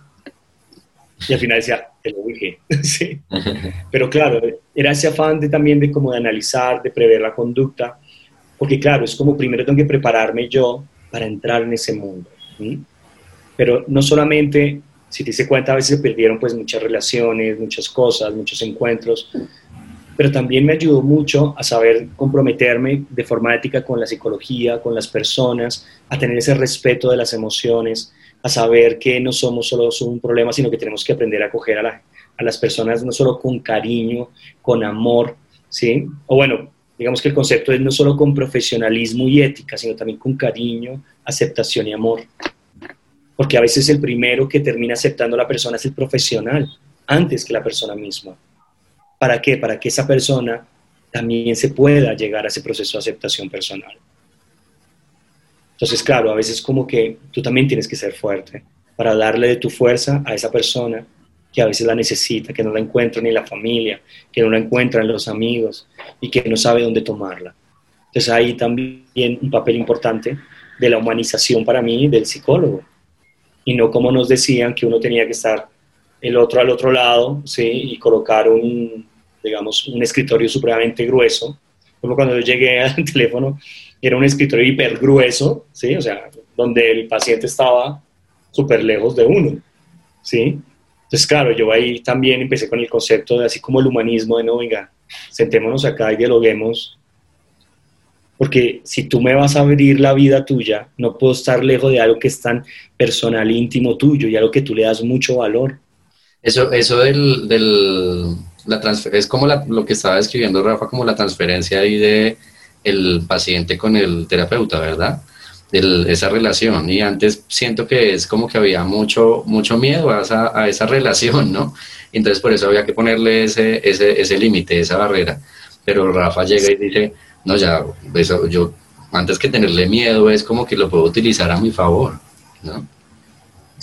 Y al final decía, te lo dije, sí. Pero claro, era ese afán de, también de como de analizar, de prever la conducta, porque claro, es como primero tengo que prepararme yo para entrar en ese mundo. Pero no solamente, si te diste cuenta, a veces se perdieron pues muchas relaciones, muchas cosas, muchos encuentros, pero también me ayudó mucho a saber comprometerme de forma ética con la psicología, con las personas, a tener ese respeto de las emociones, a saber que no somos solo un problema, sino que tenemos que aprender a acoger a, las personas no solo con cariño, con amor, ¿sí? O bueno, digamos que el concepto es no solo con profesionalismo y ética, sino también con cariño, aceptación y amor. Porque a veces el primero que termina aceptando a la persona es el profesional, antes que la persona misma. ¿Para qué? Para que esa persona también se pueda llegar a ese proceso de aceptación personal. Entonces, claro, a veces como que tú también tienes que ser fuerte para darle de tu fuerza a esa persona que a veces la necesita, que no la encuentra ni la familia, que no la encuentran los amigos y que no sabe dónde tomarla. Entonces ahí también un papel importante de la humanización para mí del psicólogo. Y no como nos decían que uno tenía que estar el otro al otro lado, ¿sí? Y colocar un, digamos, un escritorio supremamente grueso. Como cuando yo llegué al teléfono, era un escritorio hiper grueso, ¿sí? O sea, donde el paciente estaba súper lejos de uno, ¿sí? Entonces, claro, yo ahí también empecé con el concepto de así como el humanismo, de no, venga, sentémonos acá y dialoguemos, porque si tú me vas a abrir la vida tuya, no puedo estar lejos de algo que es tan personal, íntimo tuyo y algo que tú le das mucho valor. Eso, eso del, del la es como lo que estaba escribiendo Rafa, como la transferencia ahí de el paciente con el terapeuta, ¿verdad? esa relación. Y antes siento que es como que había mucho, mucho miedo a esa, a esa relación, ¿no? Entonces por eso había que ponerle ese, ese, ese límite, esa barrera. Pero Rafa llega y dice, no, ya, eso, yo antes que tenerle miedo es como que lo puedo utilizar a mi favor, ¿no?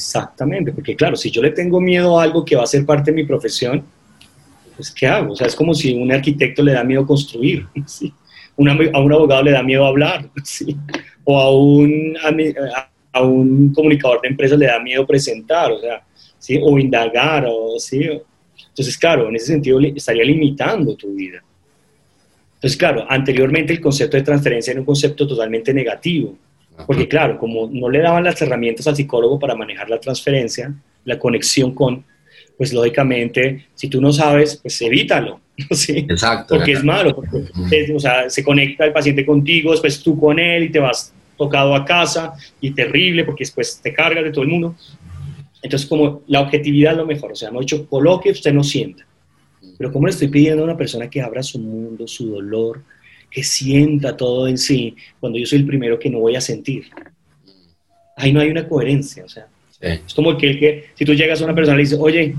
Exactamente, porque claro, si yo le tengo miedo a algo que va a ser parte de mi profesión, pues ¿qué hago? O sea, es como si un arquitecto le da miedo construir, ¿sí? a un abogado le da miedo hablar, ¿sí? o a un, a, un comunicador de empresas le da miedo presentar, o sea, ¿sí? o indagar, o, ¿sí? Entonces, claro, en ese sentido estaría limitando tu vida. Entonces, claro, anteriormente el concepto de transferencia era un concepto totalmente negativo, porque claro, como no le daban las herramientas al psicólogo para manejar la transferencia, la conexión con, pues lógicamente, si tú no sabes, pues evítalo, ¿sí? Exacto. Porque es malo, porque o sea, se conecta el paciente contigo, después tú con él y te vas tocado a casa y terrible porque después te cargas de todo el mundo. Entonces, como la objetividad es lo mejor, o sea, hemos dicho, coloque, usted no sienta. Pero ¿cómo le estoy pidiendo a una persona que abra su mundo, su dolor, que sienta todo en sí, cuando yo soy el primero que no voy a sentir? Ahí no hay una coherencia, o sea, es como que, que si tú llegas a una persona y le dices, oye,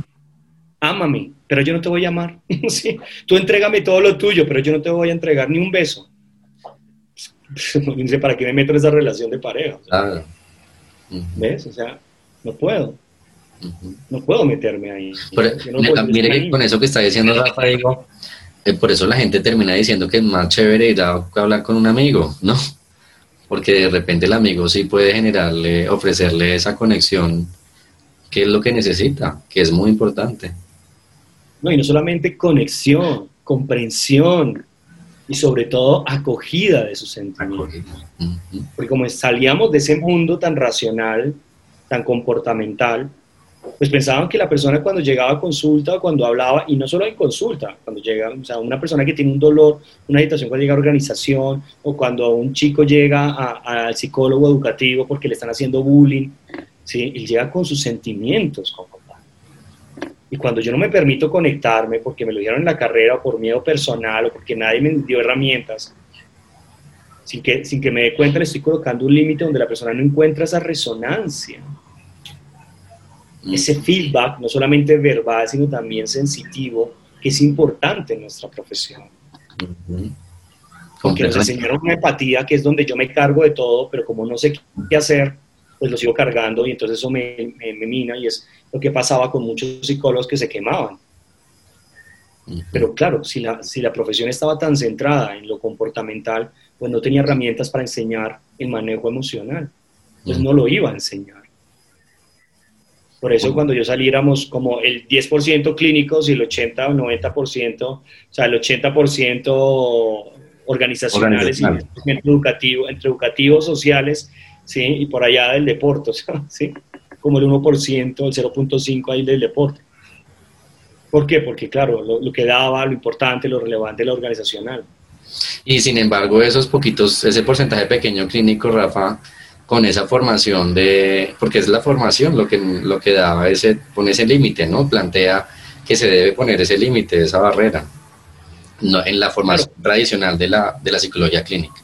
ámame, pero yo no te voy a amar. ¿Sí? Tú entrégame todo lo tuyo, pero yo no te voy a entregar ni un beso. No ¿para qué me meto en esa relación de pareja? ¿Ves? O sea, no puedo. No puedo meterme ahí. mire que con eso que está diciendo Rafa, digo, eh, por eso la gente termina diciendo que es más chévere ir a hablar con un amigo, ¿no? Porque de repente el amigo sí puede generarle, ofrecerle esa conexión que es lo que necesita, que es muy importante. No, y no solamente conexión, comprensión y sobre todo acogida de sus sentimientos. Porque como salíamos de ese mundo tan racional, tan comportamental, pues pensaban que la persona cuando llegaba a consulta o cuando hablaba, y no solo en consulta, cuando llega, o sea, una persona que tiene un dolor, una agitación cuando llega a organización, o cuando un chico llega al psicólogo educativo porque le están haciendo bullying, ¿sí? él llega con sus sentimientos, con y cuando yo no me permito conectarme porque me lo dieron en la carrera o por miedo personal o porque nadie me dio herramientas, sin que, sin que me dé cuenta le estoy colocando un límite donde la persona no encuentra esa resonancia. Ese feedback, no solamente verbal, sino también sensitivo, que es importante en nuestra profesión. Porque nos enseñaron una empatía que es donde yo me cargo de todo, pero como no sé qué hacer, pues lo sigo cargando y entonces eso me, me mina y es lo que pasaba con muchos psicólogos que se quemaban. Pero claro, si la, si la profesión estaba tan centrada en lo comportamental, pues no tenía herramientas para enseñar el manejo emocional. Pues no lo iba a enseñar. Por eso cuando yo saliéramos como el 10% clínicos y el 80 o 90%, o sea, el 80% organizacionales y entre educativo, entre educativos, sociales, ¿sí? Y por allá del deporte, ¿sí? como el 1%, el 0.5% ahí del deporte. ¿Por qué? Porque, claro, lo, que daba, lo importante, lo relevante, lo organizacional. Y sin embargo, esos poquitos, ese porcentaje pequeño clínico, Rafa, con esa formación de, porque es la formación lo que, lo que da ese, pone ese límite, ¿no? Plantea que se debe poner ese límite, esa barrera, no, en la formación tradicional de la, de la psicología clínica.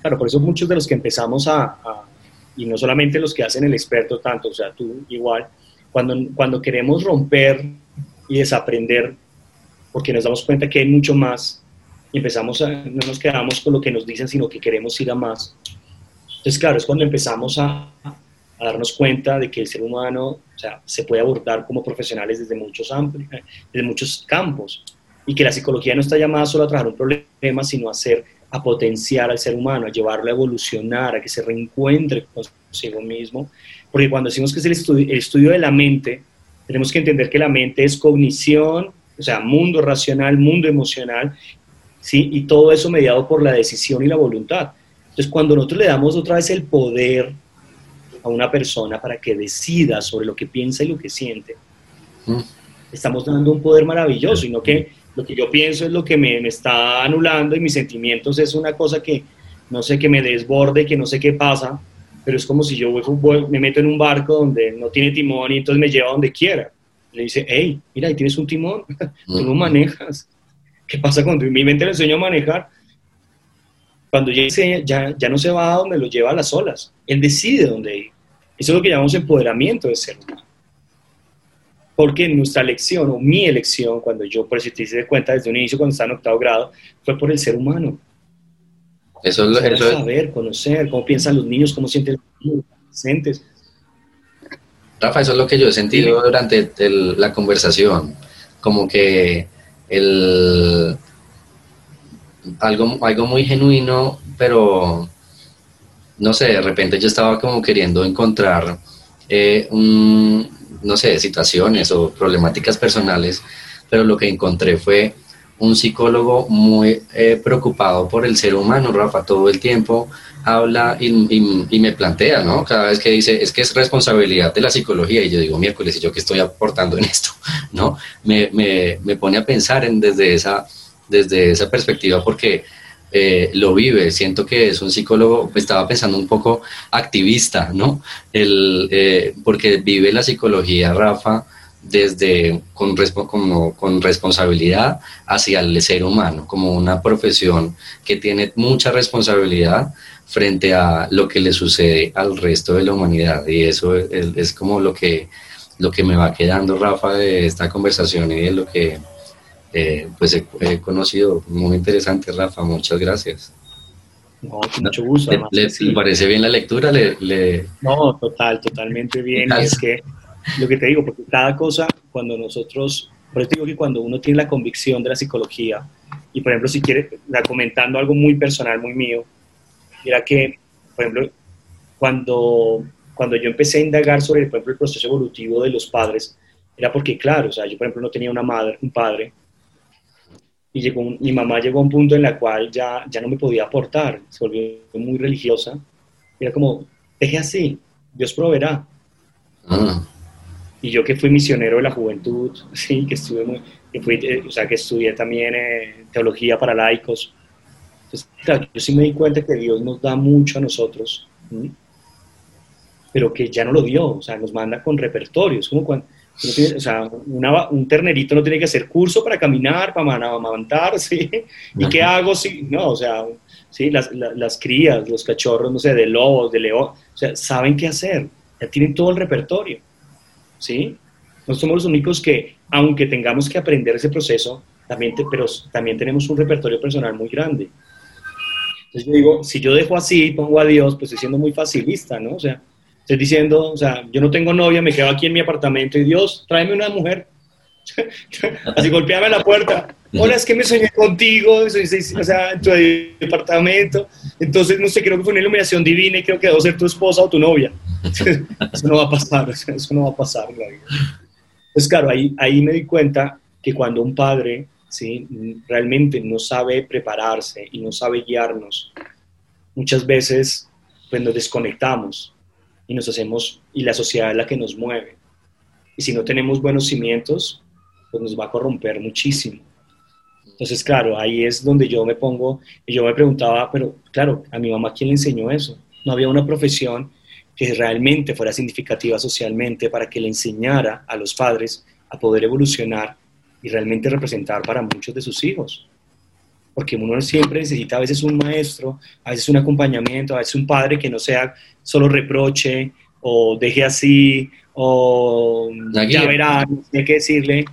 Claro, por eso muchos de los que empezamos a y no solamente los que hacen el experto tanto, o sea, tú igual, cuando, cuando queremos romper y desaprender, porque nos damos cuenta que hay mucho más, y empezamos a, no nos quedamos con lo que nos dicen, sino que queremos ir a más. Entonces, claro, es cuando empezamos a, darnos cuenta de que el ser humano o sea, se puede abordar como profesionales desde muchos, amplios, desde muchos campos, y que la psicología no está llamada solo a trabajar un problema, sino a ser a potenciar al ser humano, a llevarlo a evolucionar, a que se reencuentre consigo mismo. Porque cuando decimos que es el estudio, el estudio de la mente, tenemos que entender que la mente es cognición, o sea, mundo racional, mundo emocional, ¿sí? y todo eso mediado por la decisión y la voluntad. Entonces, cuando nosotros le damos otra vez el poder a una persona para que decida sobre lo que piensa y lo que siente, mm. estamos dando un poder maravilloso y no que lo que yo pienso es lo que me, me, está anulando y mis sentimientos es una cosa que no sé, que me desborde, que no sé qué pasa, pero es como si yo me meto en un barco donde no tiene timón y entonces me lleva donde quiera. Le dice, hey, mira, ahí tienes un timón, tú lo manejas. ¿Qué pasa cuando mi mente le enseño a manejar? Cuando ya, ya, ya no se va a donde lo lleva a las olas, él decide dónde ir. Eso es lo que llamamos empoderamiento de ser humano. Porque nuestra elección o mi elección, cuando yo, por si te hice cuenta desde un inicio, cuando estaba en octavo grado, fue por el ser humano. Eso es lo Saber, conocer, cómo piensan los niños, cómo sienten los adolescentes. Rafa, eso es lo que yo he sentido durante la conversación. Como que el, algo, algo muy genuino, pero no sé, de repente yo estaba como queriendo encontrar eh, un, no sé, situaciones o problemáticas personales, pero lo que encontré fue un psicólogo muy eh, preocupado por el ser humano, Rafa, todo el tiempo habla y, me plantea, ¿no? Cada vez que dice, es que es responsabilidad de la psicología, y yo digo, miércoles, ¿y yo qué estoy aportando en esto? ¿No? Me, me, me pone a pensar en, desde, esa, desde esa perspectiva, porque eh, lo vive. Siento que es un psicólogo, estaba pensando un poco activista, ¿no? Eh, porque vive la psicología, Rafa, desde con, como, con responsabilidad hacia el ser humano, como una profesión que tiene mucha responsabilidad frente a lo que le sucede al resto de la humanidad. Y eso es, es como lo que, lo que me va quedando, Rafa, de esta conversación y de lo que eh, pues he, conocido. Muy interesante, Rafa, muchas gracias. No, con mucho gusto. ¿Le, parece bien la lectura? Le, No, total, totalmente bien. Es que lo que te digo, porque cada cosa, cuando nosotros, por eso digo que cuando uno tiene la convicción de la psicología, y por ejemplo, si quiere, comentando algo muy personal, muy mío, era que, por ejemplo, cuando, cuando yo empecé a indagar sobre, por ejemplo, el proceso evolutivo de los padres, era porque, claro, o sea, yo por ejemplo no tenía una madre, un padre, y llegó mi mamá llegó a un punto en la cual ya, ya no me podía aportar, se volvió muy religiosa, era como, deje así, Dios proveerá. Ah. Y yo que fui misionero de la juventud, sí, que estuve muy, que fui, eh, o sea, que estudié también eh, teología para laicos, entonces, claro, yo sí me di cuenta que Dios nos da mucho a nosotros, pero que ya no lo dio, o sea, nos manda con repertorios, como cuando, o sea, un ternerito no tiene que hacer curso para caminar, para amamantar, ¿sí? ¿Y qué hago si, no, o sea, sí, las, las, crías, los cachorros, no sé, de lobos, de león, o sea, saben qué hacer, ya tienen todo el repertorio, ¿sí? No somos los únicos que, aunque tengamos que aprender ese proceso, también pero también tenemos un repertorio personal muy grande. Entonces yo digo, si yo dejo así, pongo a Dios, pues estoy siendo muy facilista, ¿no? O sea, Estoy diciendo, o sea, yo no tengo novia, me quedo aquí en mi apartamento y Dios, tráeme una mujer. Así golpeame la puerta. Hola, es que me soñé contigo, o sea, en tu departamento. Entonces, no sé, creo que fue una iluminación divina y creo que debo ser tu esposa o tu novia. eso no va a pasar, eso no va a pasar en la vida. Pues claro, ahí, ahí me di cuenta que cuando un padre ¿sí? realmente no sabe prepararse y no sabe guiarnos, muchas veces pues nos desconectamos y nos hacemos, y la sociedad es la que nos mueve. Y si no tenemos buenos cimientos, pues nos va a corromper muchísimo. Entonces, claro, ahí es donde yo me pongo, y yo me preguntaba, pero claro, a mi mamá, ¿quién le enseñó eso? No había una profesión que realmente fuera significativa socialmente para que le enseñara a los padres a poder evolucionar y realmente representar para muchos de sus hijos porque uno siempre necesita a veces un maestro, a veces un acompañamiento, a veces un padre que no sea solo reproche o deje así o ya verá, no hay que decirle,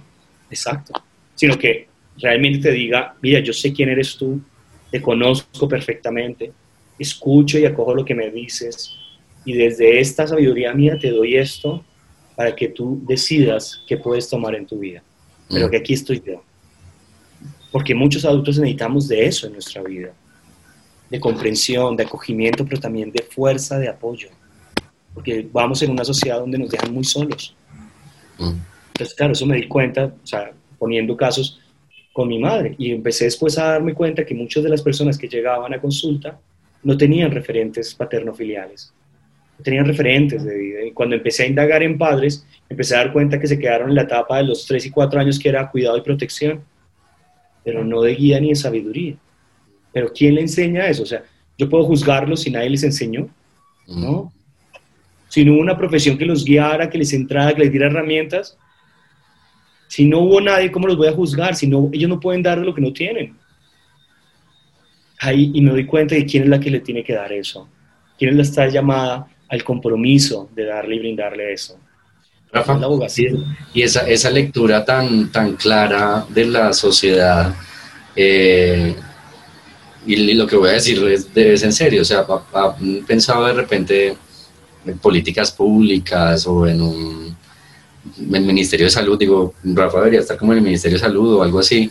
exacto, sino que realmente te diga, mira, yo sé quién eres tú, te conozco perfectamente, escucho y acojo lo que me dices y desde esta sabiduría mía te doy esto para que tú decidas qué puedes tomar en tu vida. Pero mm. que aquí estoy yo porque muchos adultos necesitamos de eso en nuestra vida, de comprensión, de acogimiento, pero también de fuerza, de apoyo, porque vamos en una sociedad donde nos dejan muy solos. Mm. Entonces, claro, eso me di cuenta, o sea, poniendo casos con mi madre, y empecé después a darme cuenta que muchas de las personas que llegaban a consulta no tenían referentes paterno-filiales, no tenían referentes de vida. Y cuando empecé a indagar en padres, empecé a dar cuenta que se quedaron en la etapa de los 3 y 4 años que era cuidado y protección pero no de guía ni de sabiduría. Pero ¿quién le enseña eso? O sea, yo puedo juzgarlos si nadie les enseñó, ¿no? Si no hubo una profesión que los guiara, que les entrara, que les diera herramientas, si no hubo nadie, ¿cómo los voy a juzgar? Si no, ellos no pueden dar lo que no tienen. Ahí, y me doy cuenta de quién es la que le tiene que dar eso. Quién es la está llamada al compromiso de darle y brindarle eso. Rafa, y esa, esa lectura tan, tan clara de la sociedad, eh, y, lo que voy a decir es, en serio, o sea, ha, pensado de repente en políticas públicas o en un el Ministerio de Salud, digo, Rafa debería estar como en el Ministerio de Salud o algo así,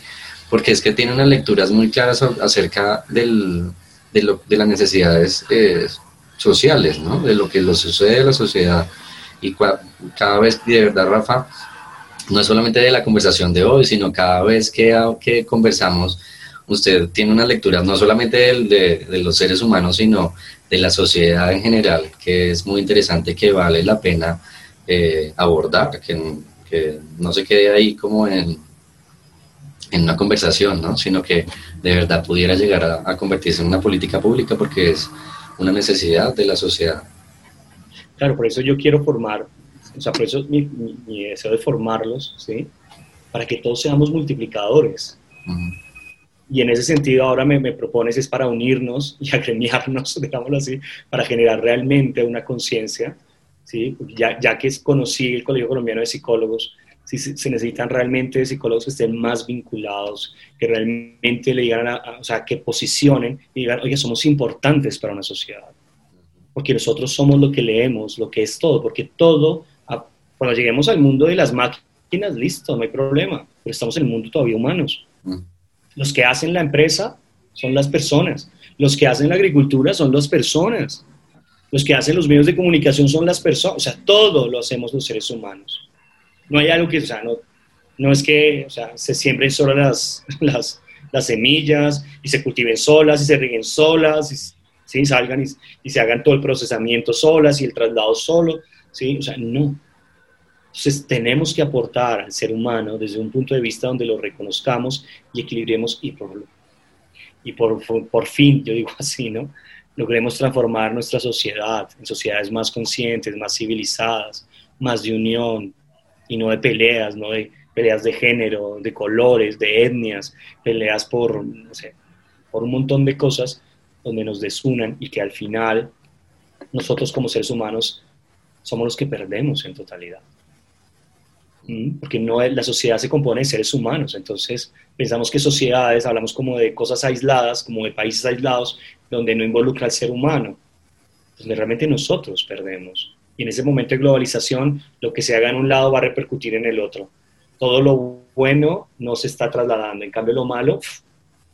porque es que tiene unas lecturas muy claras acerca del, de, lo, de las necesidades eh, sociales, ¿no? de lo que lo sucede en la sociedad y cada vez, de verdad, Rafa, no es solamente de la conversación de hoy, sino cada vez que, que conversamos, usted tiene una lectura no solamente de, de, los seres humanos, sino de la sociedad en general, que es muy interesante, que vale la pena eh, abordar, que, que, no se quede ahí como en, en una conversación, ¿no? sino que de verdad pudiera llegar a, a convertirse en una política pública porque es una necesidad de la sociedad. Claro, por eso yo quiero formar, o sea, por eso mi, mi, deseo de formarlos, ¿sí? Para que todos seamos multiplicadores. Y en ese sentido ahora me, me, propones es para unirnos y agremiarnos, digámoslo así, para generar realmente una conciencia, ¿sí? Ya, ya que conocí el Colegio Colombiano de Psicólogos, si se, necesitan realmente psicólogos que estén más vinculados, que realmente le digan, o sea, que posicionen y digan, oye, somos importantes para una sociedad porque nosotros somos lo que leemos, lo que es todo, porque todo, cuando lleguemos al mundo de las máquinas, listo, no hay problema, pero estamos en el mundo todavía humanos. Mm. Los que hacen la empresa son las personas, los que hacen la agricultura son las personas, los que hacen los medios de comunicación son las personas, o sea, todo lo hacemos los seres humanos. no hay algo que, o sea, no, no es que, o sea, se siembren solo las, las, las semillas y se cultiven solas y se rieguen solas, y, ¿sí? salgan y, y, se hagan todo el procesamiento solas y el traslado solo, ¿sí? O sea, no. Entonces tenemos que aportar al ser humano desde un punto de vista donde lo reconozcamos y equilibremos y por, y por, por fin, yo digo así, ¿no? Logremos transformar nuestra sociedad en sociedades más conscientes, más civilizadas, más de unión y no de peleas, no de peleas de género, de colores, de etnias, peleas por, no sé, por un montón de cosas donde nos desunan y que al final nosotros como seres humanos somos los que perdemos en totalidad. ¿Mm? Porque no, la sociedad se compone de seres humanos, entonces pensamos que sociedades, hablamos como de cosas aisladas, como de países aislados, donde no involucra al ser humano. Entonces realmente nosotros perdemos. Y en ese momento de globalización, lo que se haga en un lado va a repercutir en el otro todo lo bueno no se está trasladando, en cambio lo malo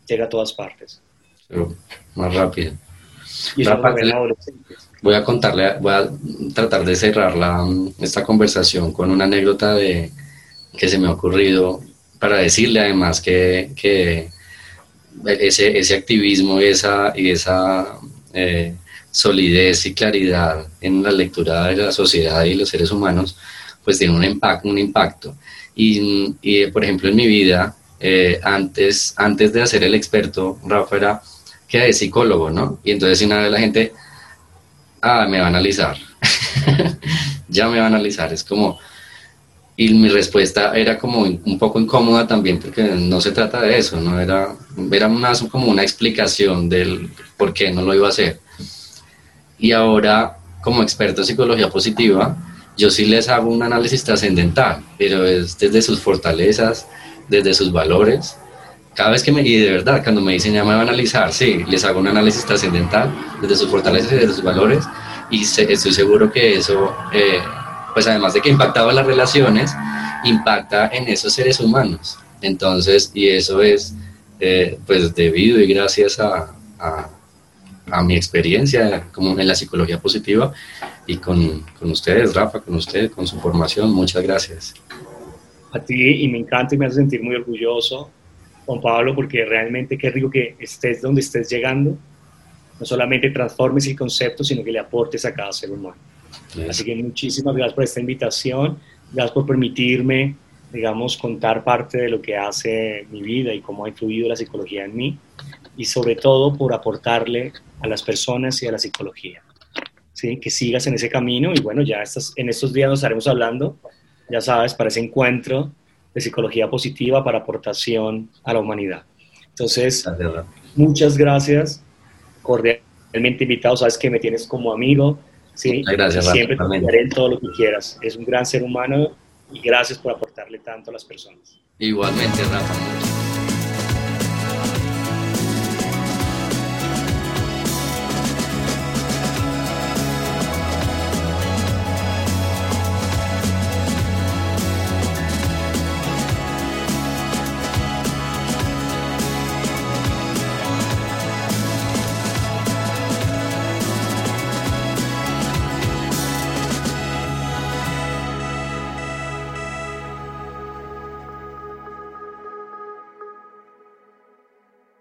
llega a todas partes. Más rápido. voy a contarle, voy a tratar de cerrar la, esta conversación con una anécdota de, que se me ha ocurrido para decirle además que, que ese, ese, activismo y esa, y esa eh, solidez y claridad en la lectura de la sociedad y los seres humanos, pues tiene un impacto. Un impacto. Y, por ejemplo, en mi vida, eh, antes, antes de hacer el experto, Rafa era que de psicólogo, ¿no? Y entonces una vez la gente, ah, me va a analizar, ya me va a analizar, es como, y mi respuesta era como un poco incómoda también porque no se trata de eso, no era, era más como una explicación del por qué no lo iba a hacer. Y ahora, como experto en psicología positiva, yo sí les hago un análisis trascendental, pero es desde sus fortalezas, desde sus valores. Cada vez que me, y de verdad, cuando me dicen ya me van a analizar, sí, les hago un análisis trascendental desde sus fortalezas y desde sus valores, y estoy seguro que eso, eh, pues además de que impactaba las relaciones, impacta en esos seres humanos. Entonces, y eso es, eh, pues debido y gracias a, a, a mi experiencia como en la psicología positiva y con, con, ustedes, Rafa, con usted, con su formación. Muchas gracias. A ti y me encanta y me hace sentir muy orgulloso, Juan Pablo, porque realmente qué rico que estés donde estés llegando. No solamente transformes el concepto, sino que le aportes a cada ser humano. Así que muchísimas gracias por esta invitación, gracias por permitirme, digamos, contar parte de lo que hace mi vida y cómo ha influido la psicología en mí y sobre todo por aportarle a las personas y a la psicología. ¿sí? Que sigas en ese camino y bueno, ya estas, en estos días nos estaremos hablando, ya sabes, para ese encuentro de psicología positiva para aportación a la humanidad. Entonces, muchas gracias, cordialmente invitado, sabes que me tienes como amigo, ¿sí? Gracias, Siempre te apoyaré en todo lo que quieras. Es un gran ser humano y gracias por aportarle tanto a las personas. Igualmente, Rafa.